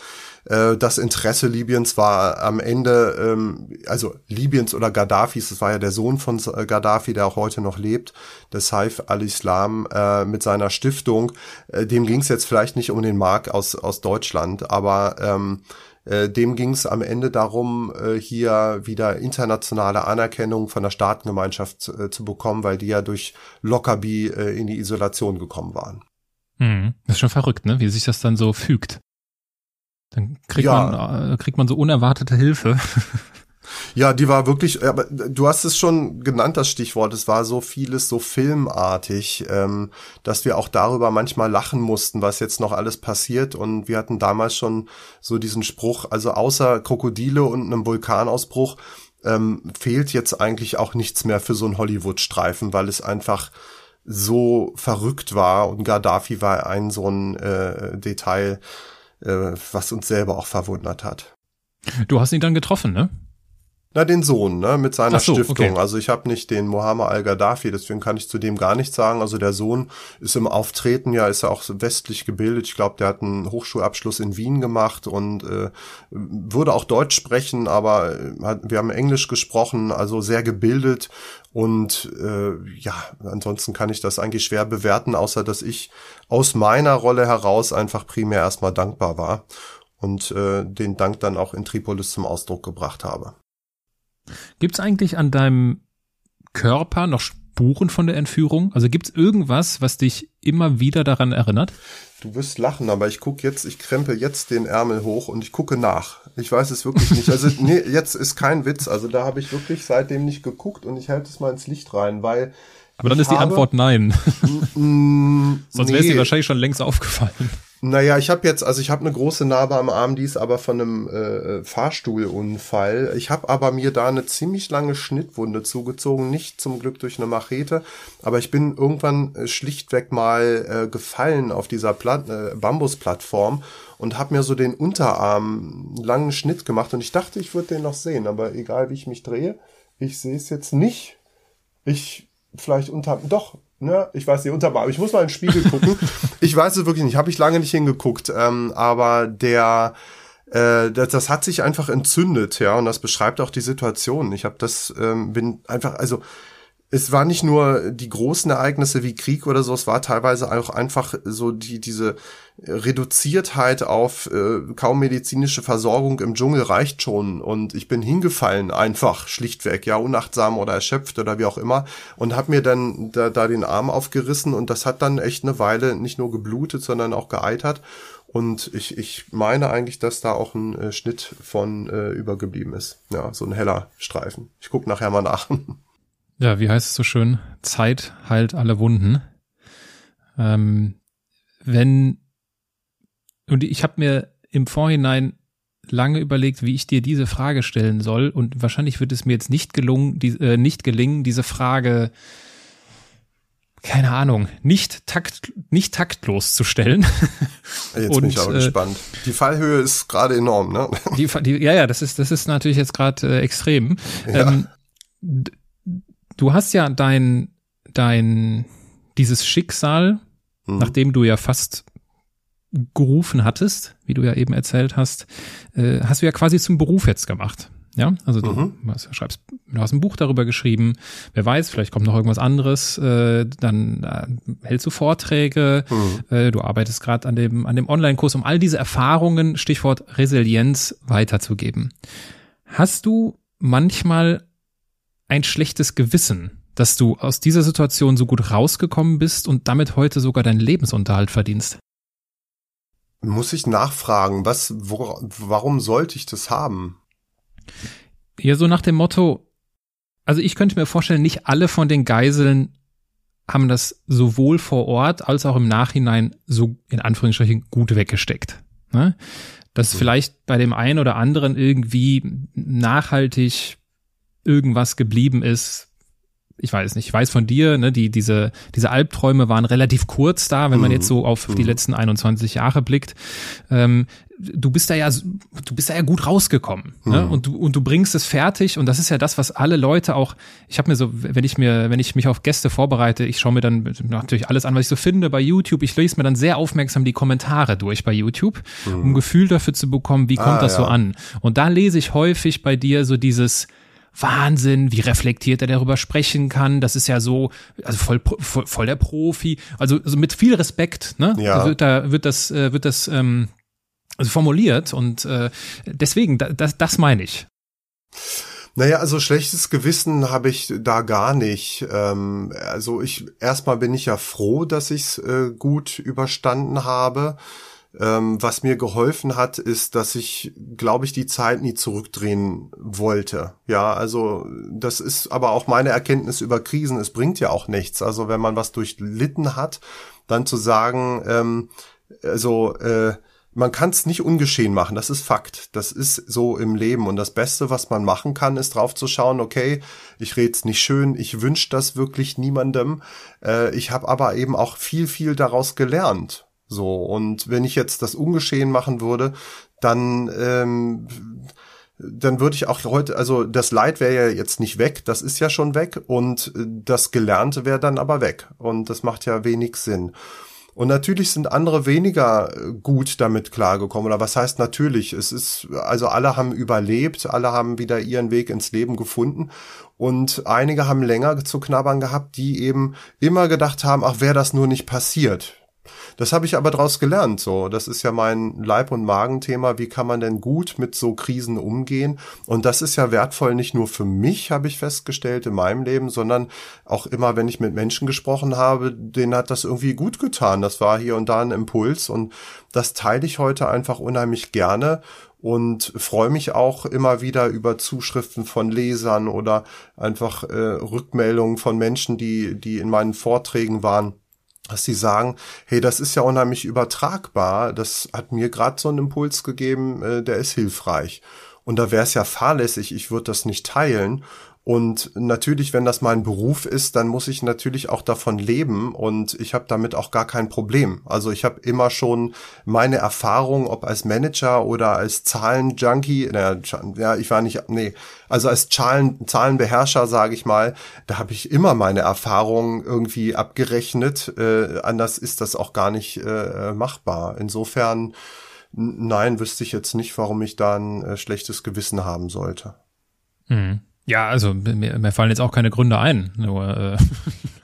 äh, das Interesse Libyens war am Ende, ähm, also Libyens oder Gaddafis, das war ja der Sohn von äh, Gaddafi, der auch heute noch lebt, der Saif al-Islam äh, mit seiner Stiftung. Äh, dem ging es jetzt vielleicht nicht um den Mark aus, aus Deutschland, aber ähm, äh, dem ging es am Ende darum, äh, hier wieder internationale Anerkennung von der Staatengemeinschaft äh, zu bekommen, weil die ja durch Lockerbie äh, in die Isolation gekommen waren. Hm, ist schon verrückt, ne? Wie sich das dann so fügt. Dann kriegt ja. man, äh, kriegt man so unerwartete Hilfe. Ja, die war wirklich, aber du hast es schon genannt, das Stichwort. Es war so vieles so filmartig, ähm, dass wir auch darüber manchmal lachen mussten, was jetzt noch alles passiert. Und wir hatten damals schon so diesen Spruch, also außer Krokodile und einem Vulkanausbruch ähm, fehlt jetzt eigentlich auch nichts mehr für so einen Hollywood-Streifen, weil es einfach so verrückt war. Und Gaddafi war ein so ein äh, Detail äh, was uns selber auch verwundert hat. Du hast ihn dann getroffen, ne? Na, den Sohn, ne, mit seiner so, Stiftung. Okay. Also ich habe nicht den Mohammed al-Gaddafi, deswegen kann ich zu dem gar nichts sagen. Also der Sohn ist im Auftreten, ja, ist ja auch westlich gebildet. Ich glaube, der hat einen Hochschulabschluss in Wien gemacht und äh, würde auch Deutsch sprechen, aber äh, hat, wir haben Englisch gesprochen, also sehr gebildet. Und äh, ja, ansonsten kann ich das eigentlich schwer bewerten, außer dass ich aus meiner Rolle heraus einfach primär erstmal dankbar war und äh, den Dank dann auch in Tripolis zum Ausdruck gebracht habe. Gibt es eigentlich an deinem Körper noch Spuren von der Entführung? Also gibt es irgendwas, was dich immer wieder daran erinnert? Du wirst lachen, aber ich gucke jetzt, ich krempe jetzt den Ärmel hoch und ich gucke nach. Ich weiß es wirklich nicht. Also nee, jetzt ist kein Witz. Also da habe ich wirklich seitdem nicht geguckt und ich halte es mal ins Licht rein, weil aber dann ist die Antwort nein. Sonst wäre es nee. dir wahrscheinlich schon längst aufgefallen. Naja, ich habe jetzt, also ich habe eine große Narbe am Arm, die ist aber von einem äh, Fahrstuhlunfall. Ich habe aber mir da eine ziemlich lange Schnittwunde zugezogen, nicht zum Glück durch eine Machete, aber ich bin irgendwann äh, schlichtweg mal äh, gefallen auf dieser Plat äh, Bambusplattform und habe mir so den Unterarm einen langen Schnitt gemacht und ich dachte, ich würde den noch sehen, aber egal wie ich mich drehe, ich sehe es jetzt nicht. Ich vielleicht unter, doch, ne, ich weiß nicht, unterbar, aber ich muss mal in den Spiegel gucken. ich weiß es wirklich nicht, habe ich lange nicht hingeguckt, ähm, aber der, äh, das, das hat sich einfach entzündet, ja, und das beschreibt auch die Situation. Ich habe das, ähm, bin einfach, also es war nicht nur die großen Ereignisse wie Krieg oder so, es war teilweise auch einfach so die, diese Reduziertheit auf äh, kaum medizinische Versorgung im Dschungel reicht schon. Und ich bin hingefallen einfach, schlichtweg, ja, unachtsam oder erschöpft oder wie auch immer. Und habe mir dann da, da den Arm aufgerissen und das hat dann echt eine Weile nicht nur geblutet, sondern auch geeitert. Und ich, ich meine eigentlich, dass da auch ein äh, Schnitt von äh, übergeblieben ist. Ja, so ein heller Streifen. Ich guck nachher mal nach. Ja, wie heißt es so schön? Zeit heilt alle Wunden. Ähm, wenn und ich habe mir im Vorhinein lange überlegt, wie ich dir diese Frage stellen soll und wahrscheinlich wird es mir jetzt nicht gelungen, die, äh, nicht gelingen, diese Frage keine Ahnung, nicht takt, nicht taktlos zu stellen. Jetzt und, bin ich aber äh, gespannt. Die Fallhöhe ist gerade enorm, ne? Die, die, ja, ja, das ist, das ist natürlich jetzt gerade äh, extrem. Ja. Ähm, du hast ja dein, dein, dieses Schicksal, mhm. nachdem du ja fast gerufen hattest, wie du ja eben erzählt hast, äh, hast du ja quasi zum Beruf jetzt gemacht. Ja, also du mhm. was, schreibst, du hast ein Buch darüber geschrieben. Wer weiß, vielleicht kommt noch irgendwas anderes. Äh, dann äh, hältst du Vorträge. Mhm. Äh, du arbeitest gerade an dem an dem Online-Kurs, um all diese Erfahrungen, Stichwort Resilienz, weiterzugeben. Hast du manchmal ein schlechtes Gewissen, dass du aus dieser Situation so gut rausgekommen bist und damit heute sogar deinen Lebensunterhalt verdienst? Muss ich nachfragen, was, wo, warum sollte ich das haben? Ja, so nach dem Motto, also ich könnte mir vorstellen, nicht alle von den Geiseln haben das sowohl vor Ort als auch im Nachhinein so in Anführungsstrichen gut weggesteckt. Ne? Dass mhm. vielleicht bei dem einen oder anderen irgendwie nachhaltig irgendwas geblieben ist. Ich weiß nicht, ich weiß von dir, ne, die, diese, diese Albträume waren relativ kurz da, wenn man jetzt so auf die mhm. letzten 21 Jahre blickt. Ähm, du bist da ja, du bist da ja gut rausgekommen. Ne? Mhm. Und du, und du bringst es fertig. Und das ist ja das, was alle Leute auch, ich habe mir so, wenn ich mir, wenn ich mich auf Gäste vorbereite, ich schaue mir dann natürlich alles an, was ich so finde bei YouTube. Ich lese mir dann sehr aufmerksam die Kommentare durch bei YouTube, mhm. um Gefühl dafür zu bekommen, wie kommt ah, das ja. so an. Und da lese ich häufig bei dir so dieses, Wahnsinn, wie reflektiert er darüber sprechen kann. Das ist ja so, also voll, voll, voll der Profi. Also, also mit viel Respekt, ne? Ja. Wird da wird das äh, wird das ähm, also formuliert und äh, deswegen das das meine ich. Naja, also schlechtes Gewissen habe ich da gar nicht. Ähm, also ich erstmal bin ich ja froh, dass ich es äh, gut überstanden habe. Ähm, was mir geholfen hat, ist, dass ich, glaube ich, die Zeit nie zurückdrehen wollte. Ja, also das ist aber auch meine Erkenntnis über Krisen. Es bringt ja auch nichts. Also wenn man was durchlitten hat, dann zu sagen, ähm, also äh, man kann es nicht ungeschehen machen, das ist Fakt. Das ist so im Leben. Und das Beste, was man machen kann, ist drauf zu schauen, okay, ich red's nicht schön, ich wünsche das wirklich niemandem. Äh, ich habe aber eben auch viel, viel daraus gelernt. So, und wenn ich jetzt das ungeschehen machen würde, dann, ähm, dann würde ich auch heute, also das Leid wäre ja jetzt nicht weg, das ist ja schon weg und das Gelernte wäre dann aber weg. Und das macht ja wenig Sinn. Und natürlich sind andere weniger gut damit klargekommen. Oder was heißt natürlich? Es ist, also alle haben überlebt, alle haben wieder ihren Weg ins Leben gefunden. Und einige haben länger zu knabbern gehabt, die eben immer gedacht haben, ach, wäre das nur nicht passiert. Das habe ich aber daraus gelernt. So, das ist ja mein Leib- und Magenthema. Wie kann man denn gut mit so Krisen umgehen? Und das ist ja wertvoll nicht nur für mich, habe ich festgestellt in meinem Leben, sondern auch immer, wenn ich mit Menschen gesprochen habe, denen hat das irgendwie gut getan. Das war hier und da ein Impuls und das teile ich heute einfach unheimlich gerne und freue mich auch immer wieder über Zuschriften von Lesern oder einfach äh, Rückmeldungen von Menschen, die die in meinen Vorträgen waren dass sie sagen, hey, das ist ja unheimlich übertragbar, das hat mir gerade so einen Impuls gegeben, äh, der ist hilfreich. Und da wäre es ja fahrlässig, ich würde das nicht teilen. Und natürlich, wenn das mein Beruf ist, dann muss ich natürlich auch davon leben und ich habe damit auch gar kein Problem. Also ich habe immer schon meine Erfahrung, ob als Manager oder als Zahlenjunkie, naja, ja, ich war nicht, nee, also als Zahlen, Zahlenbeherrscher, sage ich mal, da habe ich immer meine Erfahrungen irgendwie abgerechnet. Äh, anders ist das auch gar nicht äh, machbar. Insofern, nein, wüsste ich jetzt nicht, warum ich da ein äh, schlechtes Gewissen haben sollte. Mhm. Ja, also mir, mir fallen jetzt auch keine Gründe ein. Nur äh,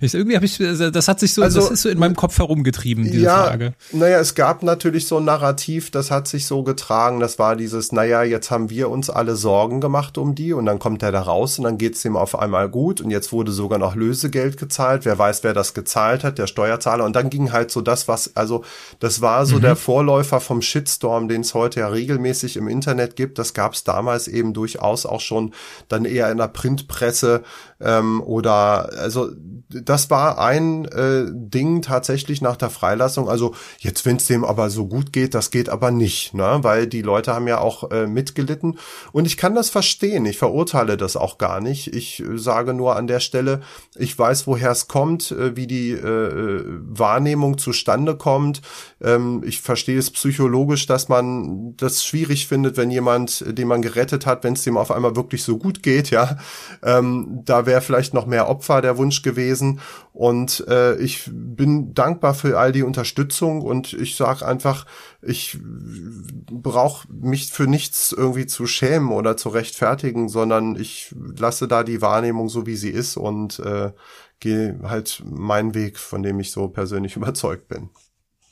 Ich, irgendwie habe ich, das hat sich so, also, das ist so in meinem Kopf herumgetrieben, diese ja, Frage. Naja, es gab natürlich so ein Narrativ, das hat sich so getragen, das war dieses, naja, jetzt haben wir uns alle Sorgen gemacht um die und dann kommt er da raus und dann geht's ihm auf einmal gut und jetzt wurde sogar noch Lösegeld gezahlt. Wer weiß, wer das gezahlt hat, der Steuerzahler. Und dann ging halt so das, was, also das war so mhm. der Vorläufer vom Shitstorm, den es heute ja regelmäßig im Internet gibt. Das gab es damals eben durchaus auch schon dann eher in der Printpresse ähm, oder also das war ein äh, Ding tatsächlich nach der Freilassung. Also jetzt, wenn es dem aber so gut geht, das geht aber nicht, ne? weil die Leute haben ja auch äh, mitgelitten. Und ich kann das verstehen. Ich verurteile das auch gar nicht. Ich äh, sage nur an der Stelle, ich weiß, woher es kommt, äh, wie die äh, äh, Wahrnehmung zustande kommt. Ähm, ich verstehe es psychologisch, dass man das schwierig findet, wenn jemand, den man gerettet hat, wenn es dem auf einmal wirklich so gut geht, ja. Ähm, da wäre vielleicht noch mehr Opfer der Wunsch gewesen. Und äh, ich bin dankbar für all die Unterstützung und ich sage einfach, ich brauche mich für nichts irgendwie zu schämen oder zu rechtfertigen, sondern ich lasse da die Wahrnehmung so, wie sie ist und äh, gehe halt meinen Weg, von dem ich so persönlich überzeugt bin.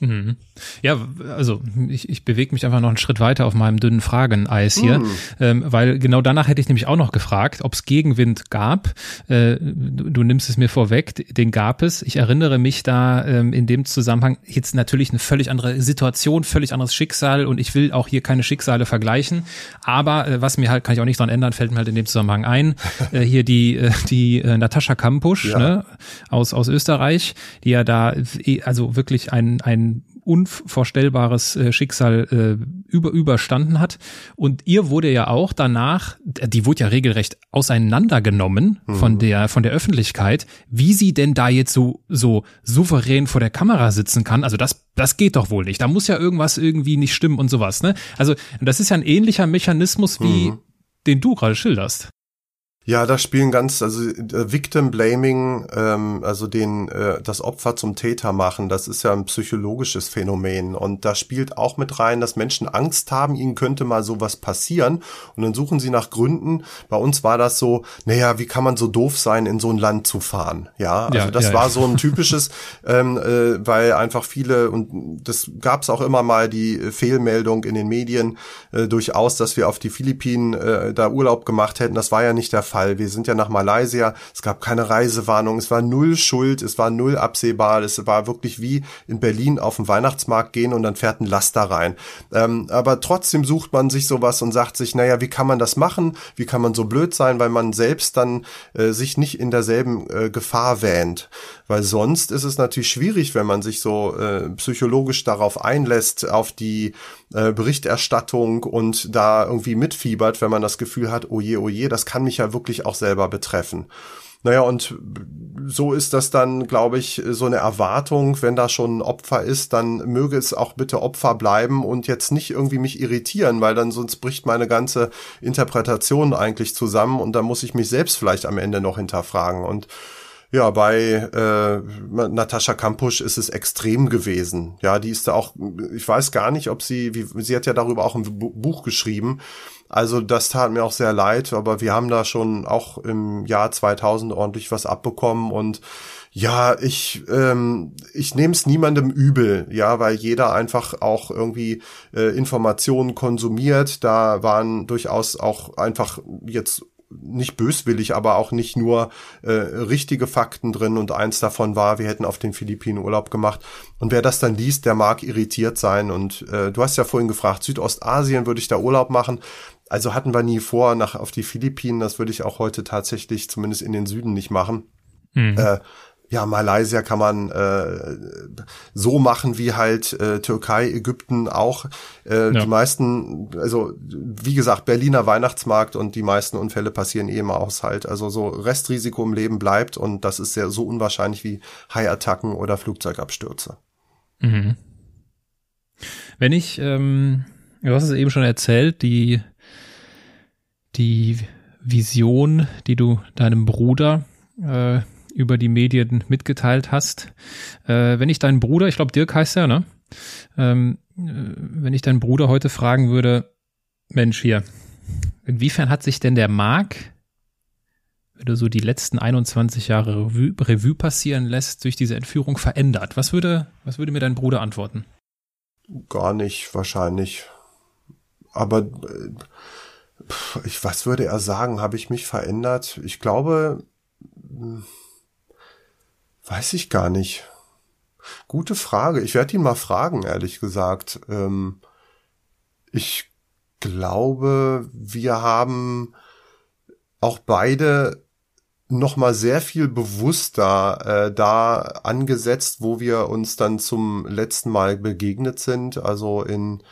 Mhm. Ja, also ich, ich bewege mich einfach noch einen Schritt weiter auf meinem dünnen Frageneis hier, mhm. ähm, weil genau danach hätte ich nämlich auch noch gefragt, ob es Gegenwind gab. Äh, du, du, nimmst es mir vorweg, den gab es. Ich erinnere mich da ähm, in dem Zusammenhang jetzt natürlich eine völlig andere Situation, völlig anderes Schicksal und ich will auch hier keine Schicksale vergleichen. Aber äh, was mir halt, kann ich auch nicht dran ändern, fällt mir halt in dem Zusammenhang ein. Äh, hier die, äh, die äh, Natascha Kampusch ja. ne, aus, aus Österreich, die ja da äh, also wirklich ein, ein unvorstellbares äh, Schicksal äh, über überstanden hat. Und ihr wurde ja auch danach, die wurde ja regelrecht auseinandergenommen mhm. von der von der Öffentlichkeit, wie sie denn da jetzt so so souverän vor der Kamera sitzen kann. Also das das geht doch wohl nicht. Da muss ja irgendwas irgendwie nicht stimmen und sowas. Ne? Also das ist ja ein ähnlicher Mechanismus wie mhm. den du gerade schilderst. Ja, da spielen ganz, also äh, Victim Blaming, ähm, also den äh, das Opfer zum Täter machen, das ist ja ein psychologisches Phänomen und da spielt auch mit rein, dass Menschen Angst haben, ihnen könnte mal sowas passieren und dann suchen sie nach Gründen. Bei uns war das so, naja, wie kann man so doof sein, in so ein Land zu fahren? Ja, also ja, das ja, war ja. so ein typisches, ähm, äh, weil einfach viele und das gab es auch immer mal die Fehlmeldung in den Medien äh, durchaus, dass wir auf die Philippinen äh, da Urlaub gemacht hätten. Das war ja nicht der Fall. Fall. Wir sind ja nach Malaysia, es gab keine Reisewarnung, es war null Schuld, es war null absehbar, es war wirklich wie in Berlin auf den Weihnachtsmarkt gehen und dann fährt ein Laster rein. Ähm, aber trotzdem sucht man sich sowas und sagt sich, naja, wie kann man das machen? Wie kann man so blöd sein, weil man selbst dann äh, sich nicht in derselben äh, Gefahr wähnt? Weil sonst ist es natürlich schwierig, wenn man sich so äh, psychologisch darauf einlässt, auf die äh, Berichterstattung und da irgendwie mitfiebert, wenn man das Gefühl hat, oh je, oh je, das kann mich ja wirklich auch selber betreffen. Naja, und so ist das dann, glaube ich, so eine Erwartung, wenn da schon ein Opfer ist, dann möge es auch bitte Opfer bleiben und jetzt nicht irgendwie mich irritieren, weil dann sonst bricht meine ganze Interpretation eigentlich zusammen und dann muss ich mich selbst vielleicht am Ende noch hinterfragen. Und ja, bei äh, Natascha Kampusch ist es extrem gewesen. Ja, die ist da auch, ich weiß gar nicht, ob sie, wie, sie hat ja darüber auch ein Buch geschrieben. Also das tat mir auch sehr leid, aber wir haben da schon auch im Jahr 2000 ordentlich was abbekommen und ja, ich ähm, ich nehme es niemandem übel, ja, weil jeder einfach auch irgendwie äh, Informationen konsumiert. Da waren durchaus auch einfach jetzt nicht böswillig, aber auch nicht nur äh, richtige Fakten drin und eins davon war, wir hätten auf den Philippinen Urlaub gemacht. Und wer das dann liest, der mag irritiert sein. Und äh, du hast ja vorhin gefragt, Südostasien würde ich da Urlaub machen. Also hatten wir nie vor, nach auf die Philippinen, das würde ich auch heute tatsächlich zumindest in den Süden nicht machen. Mhm. Äh, ja, Malaysia kann man äh, so machen wie halt äh, Türkei, Ägypten auch. Äh, ja. Die meisten, also wie gesagt, Berliner Weihnachtsmarkt und die meisten Unfälle passieren eh im Haushalt. Also so Restrisiko im Leben bleibt und das ist ja so unwahrscheinlich wie Haiattacken oder Flugzeugabstürze. Mhm. Wenn ich, ähm, du hast es eben schon erzählt, die die Vision, die du deinem Bruder äh, über die Medien mitgeteilt hast. Äh, wenn ich deinen Bruder, ich glaube Dirk heißt er, ne? Ähm, äh, wenn ich deinen Bruder heute fragen würde, Mensch hier, inwiefern hat sich denn der Mark wenn du so die letzten 21 Jahre Revue, Revue passieren lässt, durch diese Entführung verändert? Was würde, was würde mir dein Bruder antworten? Gar nicht, wahrscheinlich. Aber äh, ich, was würde er sagen? Habe ich mich verändert? Ich glaube, hm, weiß ich gar nicht. Gute Frage. Ich werde ihn mal fragen, ehrlich gesagt. Ähm, ich glaube, wir haben auch beide noch mal sehr viel bewusster äh, da angesetzt, wo wir uns dann zum letzten Mal begegnet sind, also in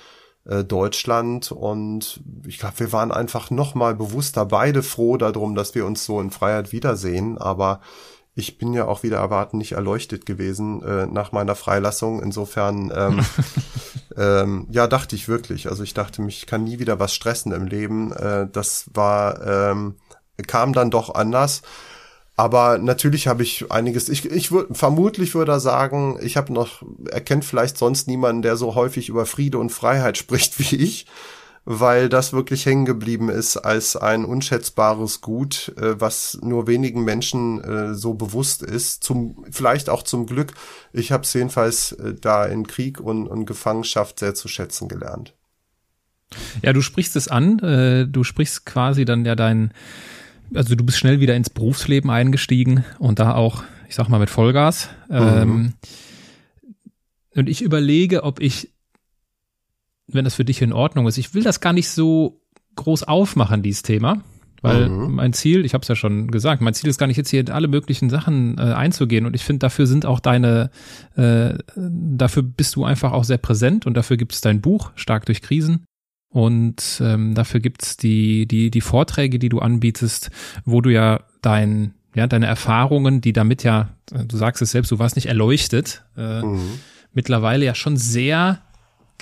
äh, Deutschland und ich glaube, wir waren einfach noch mal bewusster beide froh darum, dass wir uns so in Freiheit wiedersehen, aber ich bin ja auch wieder erwarten nicht erleuchtet gewesen äh, nach meiner Freilassung. Insofern, ähm, ähm, ja, dachte ich wirklich. Also ich dachte, mich kann nie wieder was stressen im Leben. Äh, das war ähm, kam dann doch anders. Aber natürlich habe ich einiges, ich, ich würde vermutlich würde er sagen, ich habe noch, er kennt vielleicht sonst niemanden, der so häufig über Friede und Freiheit spricht wie ich, weil das wirklich hängen geblieben ist als ein unschätzbares Gut, äh, was nur wenigen Menschen äh, so bewusst ist. Zum, vielleicht auch zum Glück. Ich habe es jedenfalls äh, da in Krieg und, und Gefangenschaft sehr zu schätzen gelernt. Ja, du sprichst es an, äh, du sprichst quasi dann ja dein also du bist schnell wieder ins Berufsleben eingestiegen und da auch, ich sag mal, mit Vollgas. Mhm. Ähm, und ich überlege, ob ich, wenn das für dich in Ordnung ist, ich will das gar nicht so groß aufmachen, dieses Thema. Weil mhm. mein Ziel, ich habe es ja schon gesagt, mein Ziel ist gar nicht jetzt hier in alle möglichen Sachen äh, einzugehen. Und ich finde, dafür sind auch deine, äh, dafür bist du einfach auch sehr präsent und dafür gibt es dein Buch, Stark durch Krisen. Und ähm, dafür gibt's die, die, die Vorträge, die du anbietest, wo du ja dein, ja, deine Erfahrungen, die damit ja, du sagst es selbst, du warst nicht erleuchtet, äh, mhm. mittlerweile ja schon sehr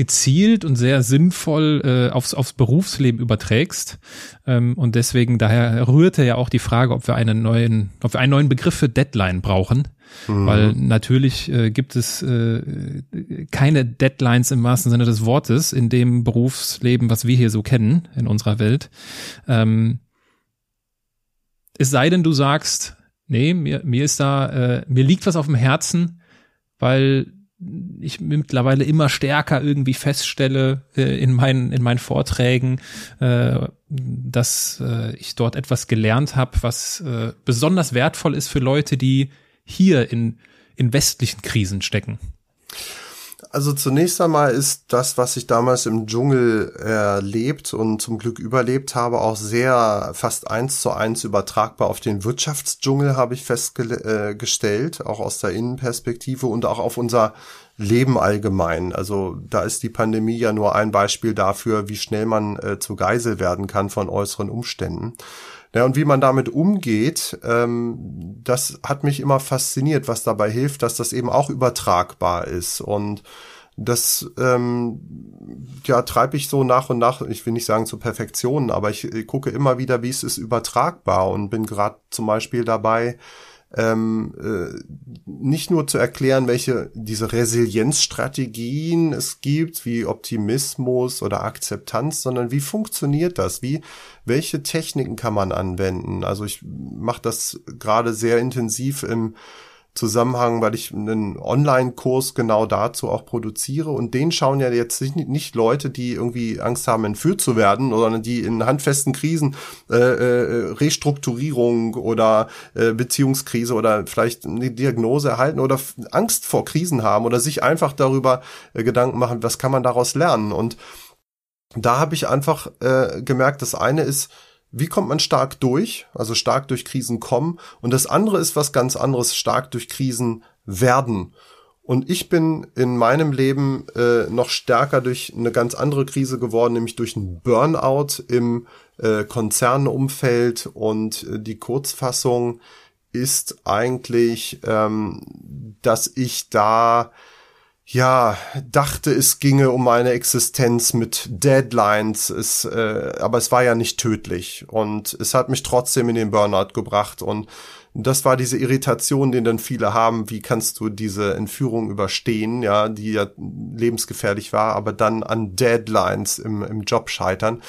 gezielt und sehr sinnvoll äh, aufs, aufs Berufsleben überträgst. Ähm, und deswegen, daher rührte ja auch die Frage, ob wir einen neuen, ob wir einen neuen Begriff für Deadline brauchen. Mhm. Weil natürlich äh, gibt es äh, keine Deadlines im wahrsten Sinne des Wortes in dem Berufsleben, was wir hier so kennen in unserer Welt. Ähm, es sei denn, du sagst, nee, mir, mir ist da, äh, mir liegt was auf dem Herzen, weil ich mittlerweile immer stärker irgendwie feststelle äh, in meinen in meinen Vorträgen, äh, dass äh, ich dort etwas gelernt habe, was äh, besonders wertvoll ist für Leute, die hier in, in westlichen Krisen stecken? Also zunächst einmal ist das, was ich damals im Dschungel erlebt und zum Glück überlebt habe, auch sehr fast eins zu eins übertragbar auf den Wirtschaftsdschungel, habe ich festgestellt, auch aus der Innenperspektive und auch auf unser Leben allgemein. Also da ist die Pandemie ja nur ein Beispiel dafür, wie schnell man äh, zu Geisel werden kann von äußeren Umständen. Ja, und wie man damit umgeht, ähm, das hat mich immer fasziniert, was dabei hilft, dass das eben auch übertragbar ist. Und das ähm, ja treibe ich so nach und nach, ich will nicht sagen zur Perfektion, aber ich, ich gucke immer wieder, wie es ist übertragbar und bin gerade zum Beispiel dabei, ähm, äh, nicht nur zu erklären, welche diese Resilienzstrategien es gibt, wie Optimismus oder Akzeptanz, sondern wie funktioniert das? Wie welche Techniken kann man anwenden? Also ich mache das gerade sehr intensiv im Zusammenhang, weil ich einen Online-Kurs genau dazu auch produziere. Und den schauen ja jetzt nicht, nicht Leute, die irgendwie Angst haben, entführt zu werden, sondern die in handfesten Krisen äh, äh, Restrukturierung oder äh, Beziehungskrise oder vielleicht eine Diagnose erhalten oder Angst vor Krisen haben oder sich einfach darüber äh, Gedanken machen, was kann man daraus lernen? Und da habe ich einfach äh, gemerkt, das eine ist, wie kommt man stark durch, also stark durch Krisen kommen. Und das andere ist was ganz anderes, stark durch Krisen werden. Und ich bin in meinem Leben äh, noch stärker durch eine ganz andere Krise geworden, nämlich durch einen Burnout im äh, Konzernumfeld. Und äh, die Kurzfassung ist eigentlich, ähm, dass ich da ja, dachte, es ginge um meine Existenz mit Deadlines, es, äh, aber es war ja nicht tödlich und es hat mich trotzdem in den Burnout gebracht und das war diese Irritation, den dann viele haben, wie kannst du diese Entführung überstehen, ja, die ja lebensgefährlich war, aber dann an Deadlines im, im Job scheitern.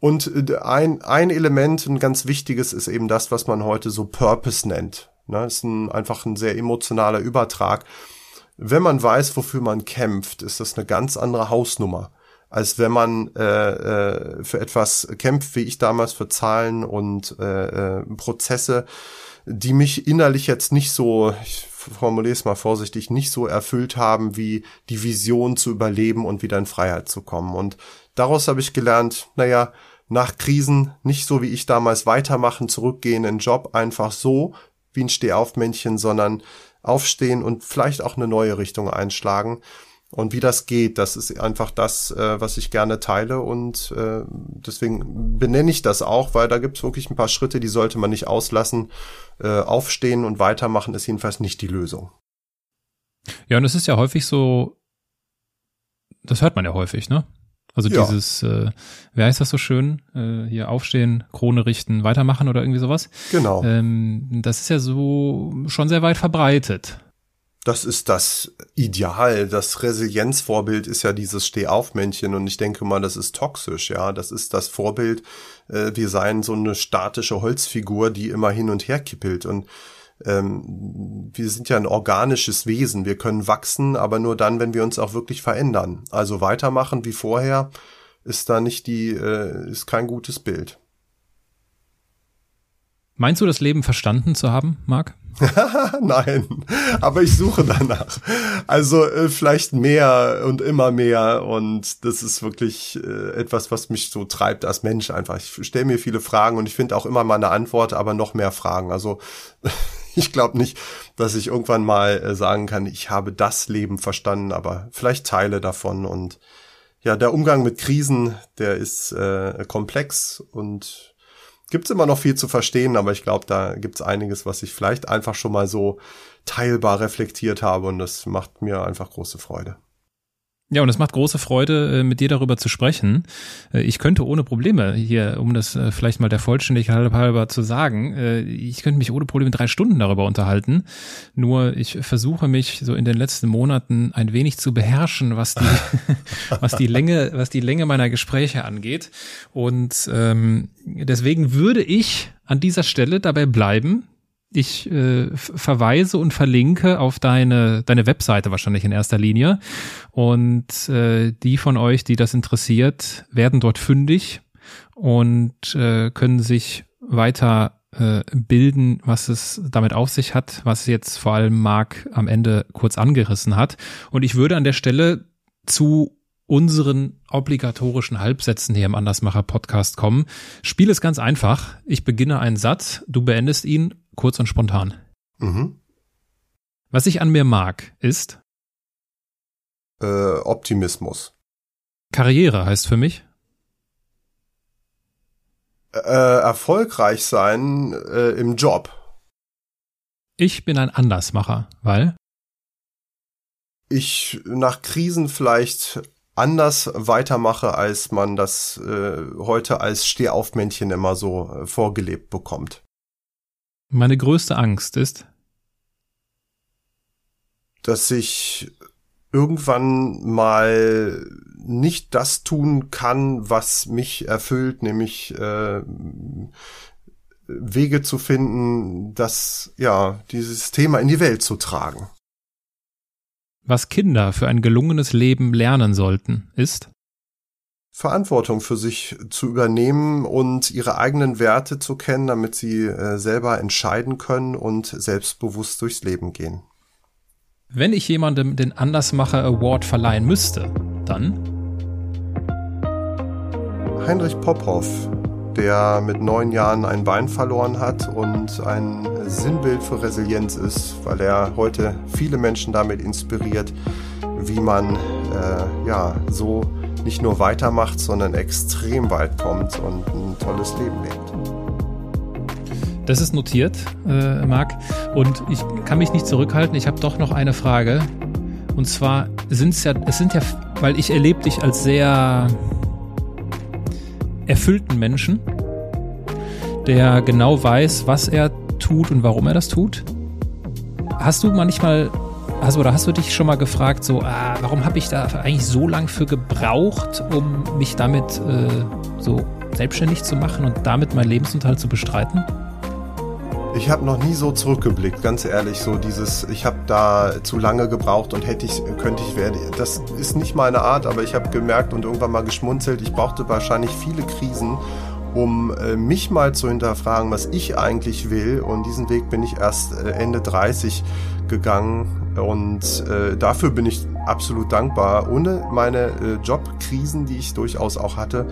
Und äh, ein, ein Element, ein ganz wichtiges, ist eben das, was man heute so Purpose nennt. Ne, ist ein, einfach ein sehr emotionaler Übertrag. Wenn man weiß, wofür man kämpft, ist das eine ganz andere Hausnummer, als wenn man äh, äh, für etwas kämpft, wie ich damals für Zahlen und äh, äh, Prozesse, die mich innerlich jetzt nicht so, ich formuliere es mal vorsichtig, nicht so erfüllt haben, wie die Vision zu überleben und wieder in Freiheit zu kommen. Und daraus habe ich gelernt, naja, nach Krisen nicht so wie ich damals weitermachen, zurückgehen in den Job, einfach so wie ein Stehaufmännchen, sondern aufstehen und vielleicht auch eine neue Richtung einschlagen. Und wie das geht, das ist einfach das, äh, was ich gerne teile und äh, deswegen benenne ich das auch, weil da gibt es wirklich ein paar Schritte, die sollte man nicht auslassen. Äh, aufstehen und weitermachen ist jedenfalls nicht die Lösung. Ja, und es ist ja häufig so, das hört man ja häufig, ne? Also ja. dieses, äh, wer heißt das so schön? Äh, hier aufstehen, Krone richten, weitermachen oder irgendwie sowas. Genau. Ähm, das ist ja so schon sehr weit verbreitet. Das ist das Ideal. Das Resilienzvorbild ist ja dieses Stehaufmännchen und ich denke mal, das ist toxisch, ja. Das ist das Vorbild. Äh, wir seien so eine statische Holzfigur, die immer hin und her kippelt und ähm, wir sind ja ein organisches Wesen. Wir können wachsen, aber nur dann, wenn wir uns auch wirklich verändern. Also weitermachen wie vorher ist da nicht die, äh, ist kein gutes Bild. Meinst du, das Leben verstanden zu haben, Marc? Nein, aber ich suche danach. Also äh, vielleicht mehr und immer mehr und das ist wirklich äh, etwas, was mich so treibt als Mensch einfach. Ich stelle mir viele Fragen und ich finde auch immer mal eine Antwort, aber noch mehr Fragen. Also ich glaube nicht, dass ich irgendwann mal äh, sagen kann, ich habe das Leben verstanden, aber vielleicht Teile davon und ja, der Umgang mit Krisen, der ist äh, komplex und gibt's immer noch viel zu verstehen, aber ich glaube, da gibt's einiges, was ich vielleicht einfach schon mal so teilbar reflektiert habe und das macht mir einfach große Freude. Ja, und es macht große Freude, äh, mit dir darüber zu sprechen. Äh, ich könnte ohne Probleme hier, um das äh, vielleicht mal der Vollständigkeit halber zu sagen, ich könnte mich ohne Probleme drei Stunden darüber unterhalten. Nur ich versuche mich so in den letzten Monaten ein wenig zu beherrschen, was die, was die Länge, was die Länge meiner Gespräche angeht. Und ähm, deswegen würde ich an dieser Stelle dabei bleiben, ich äh, verweise und verlinke auf deine, deine Webseite wahrscheinlich in erster Linie. Und äh, die von euch, die das interessiert, werden dort fündig und äh, können sich weiter äh, bilden, was es damit auf sich hat, was jetzt vor allem Marc am Ende kurz angerissen hat. Und ich würde an der Stelle zu unseren obligatorischen Halbsätzen hier im Andersmacher Podcast kommen. Spiel ist ganz einfach. Ich beginne einen Satz, du beendest ihn kurz und spontan. Mhm. Was ich an mir mag, ist äh, Optimismus. Karriere heißt für mich äh, erfolgreich sein äh, im Job. Ich bin ein Andersmacher, weil ich nach Krisen vielleicht anders weitermache, als man das äh, heute als Stehaufmännchen immer so äh, vorgelebt bekommt. Meine größte Angst ist, dass ich irgendwann mal nicht das tun kann, was mich erfüllt, nämlich äh, Wege zu finden, das ja dieses Thema in die Welt zu tragen. Was Kinder für ein gelungenes Leben lernen sollten, ist Verantwortung für sich zu übernehmen und ihre eigenen Werte zu kennen, damit sie äh, selber entscheiden können und selbstbewusst durchs Leben gehen. Wenn ich jemandem den Andersmacher Award verleihen müsste, dann Heinrich Pophoff, der mit neun Jahren ein Bein verloren hat und ein Sinnbild für Resilienz ist, weil er heute viele Menschen damit inspiriert, wie man äh, ja so nicht nur weitermacht, sondern extrem weit kommt und ein tolles Leben lebt. Das ist notiert, äh, Marc. Und ich kann mich nicht zurückhalten. Ich habe doch noch eine Frage. Und zwar sind es ja, es sind ja, weil ich erlebe dich als sehr erfüllten Menschen, der genau weiß, was er tut und warum er das tut. Hast du manchmal also, oder hast du dich schon mal gefragt, so, ah, warum habe ich da eigentlich so lang für gebraucht, um mich damit äh, so selbstständig zu machen und damit meinen Lebensunterhalt zu bestreiten? Ich habe noch nie so zurückgeblickt, ganz ehrlich, so dieses, ich habe da zu lange gebraucht und hätte ich, könnte ich werden. Das ist nicht meine Art, aber ich habe gemerkt und irgendwann mal geschmunzelt, ich brauchte wahrscheinlich viele Krisen, um äh, mich mal zu hinterfragen, was ich eigentlich will. Und diesen Weg bin ich erst äh, Ende 30 gegangen und äh, dafür bin ich absolut dankbar. Ohne meine äh, Jobkrisen, die ich durchaus auch hatte,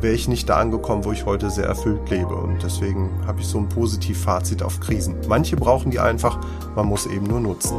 wäre ich nicht da angekommen, wo ich heute sehr erfüllt lebe. Und deswegen habe ich so ein Positivfazit auf Krisen. Manche brauchen die einfach, man muss eben nur nutzen.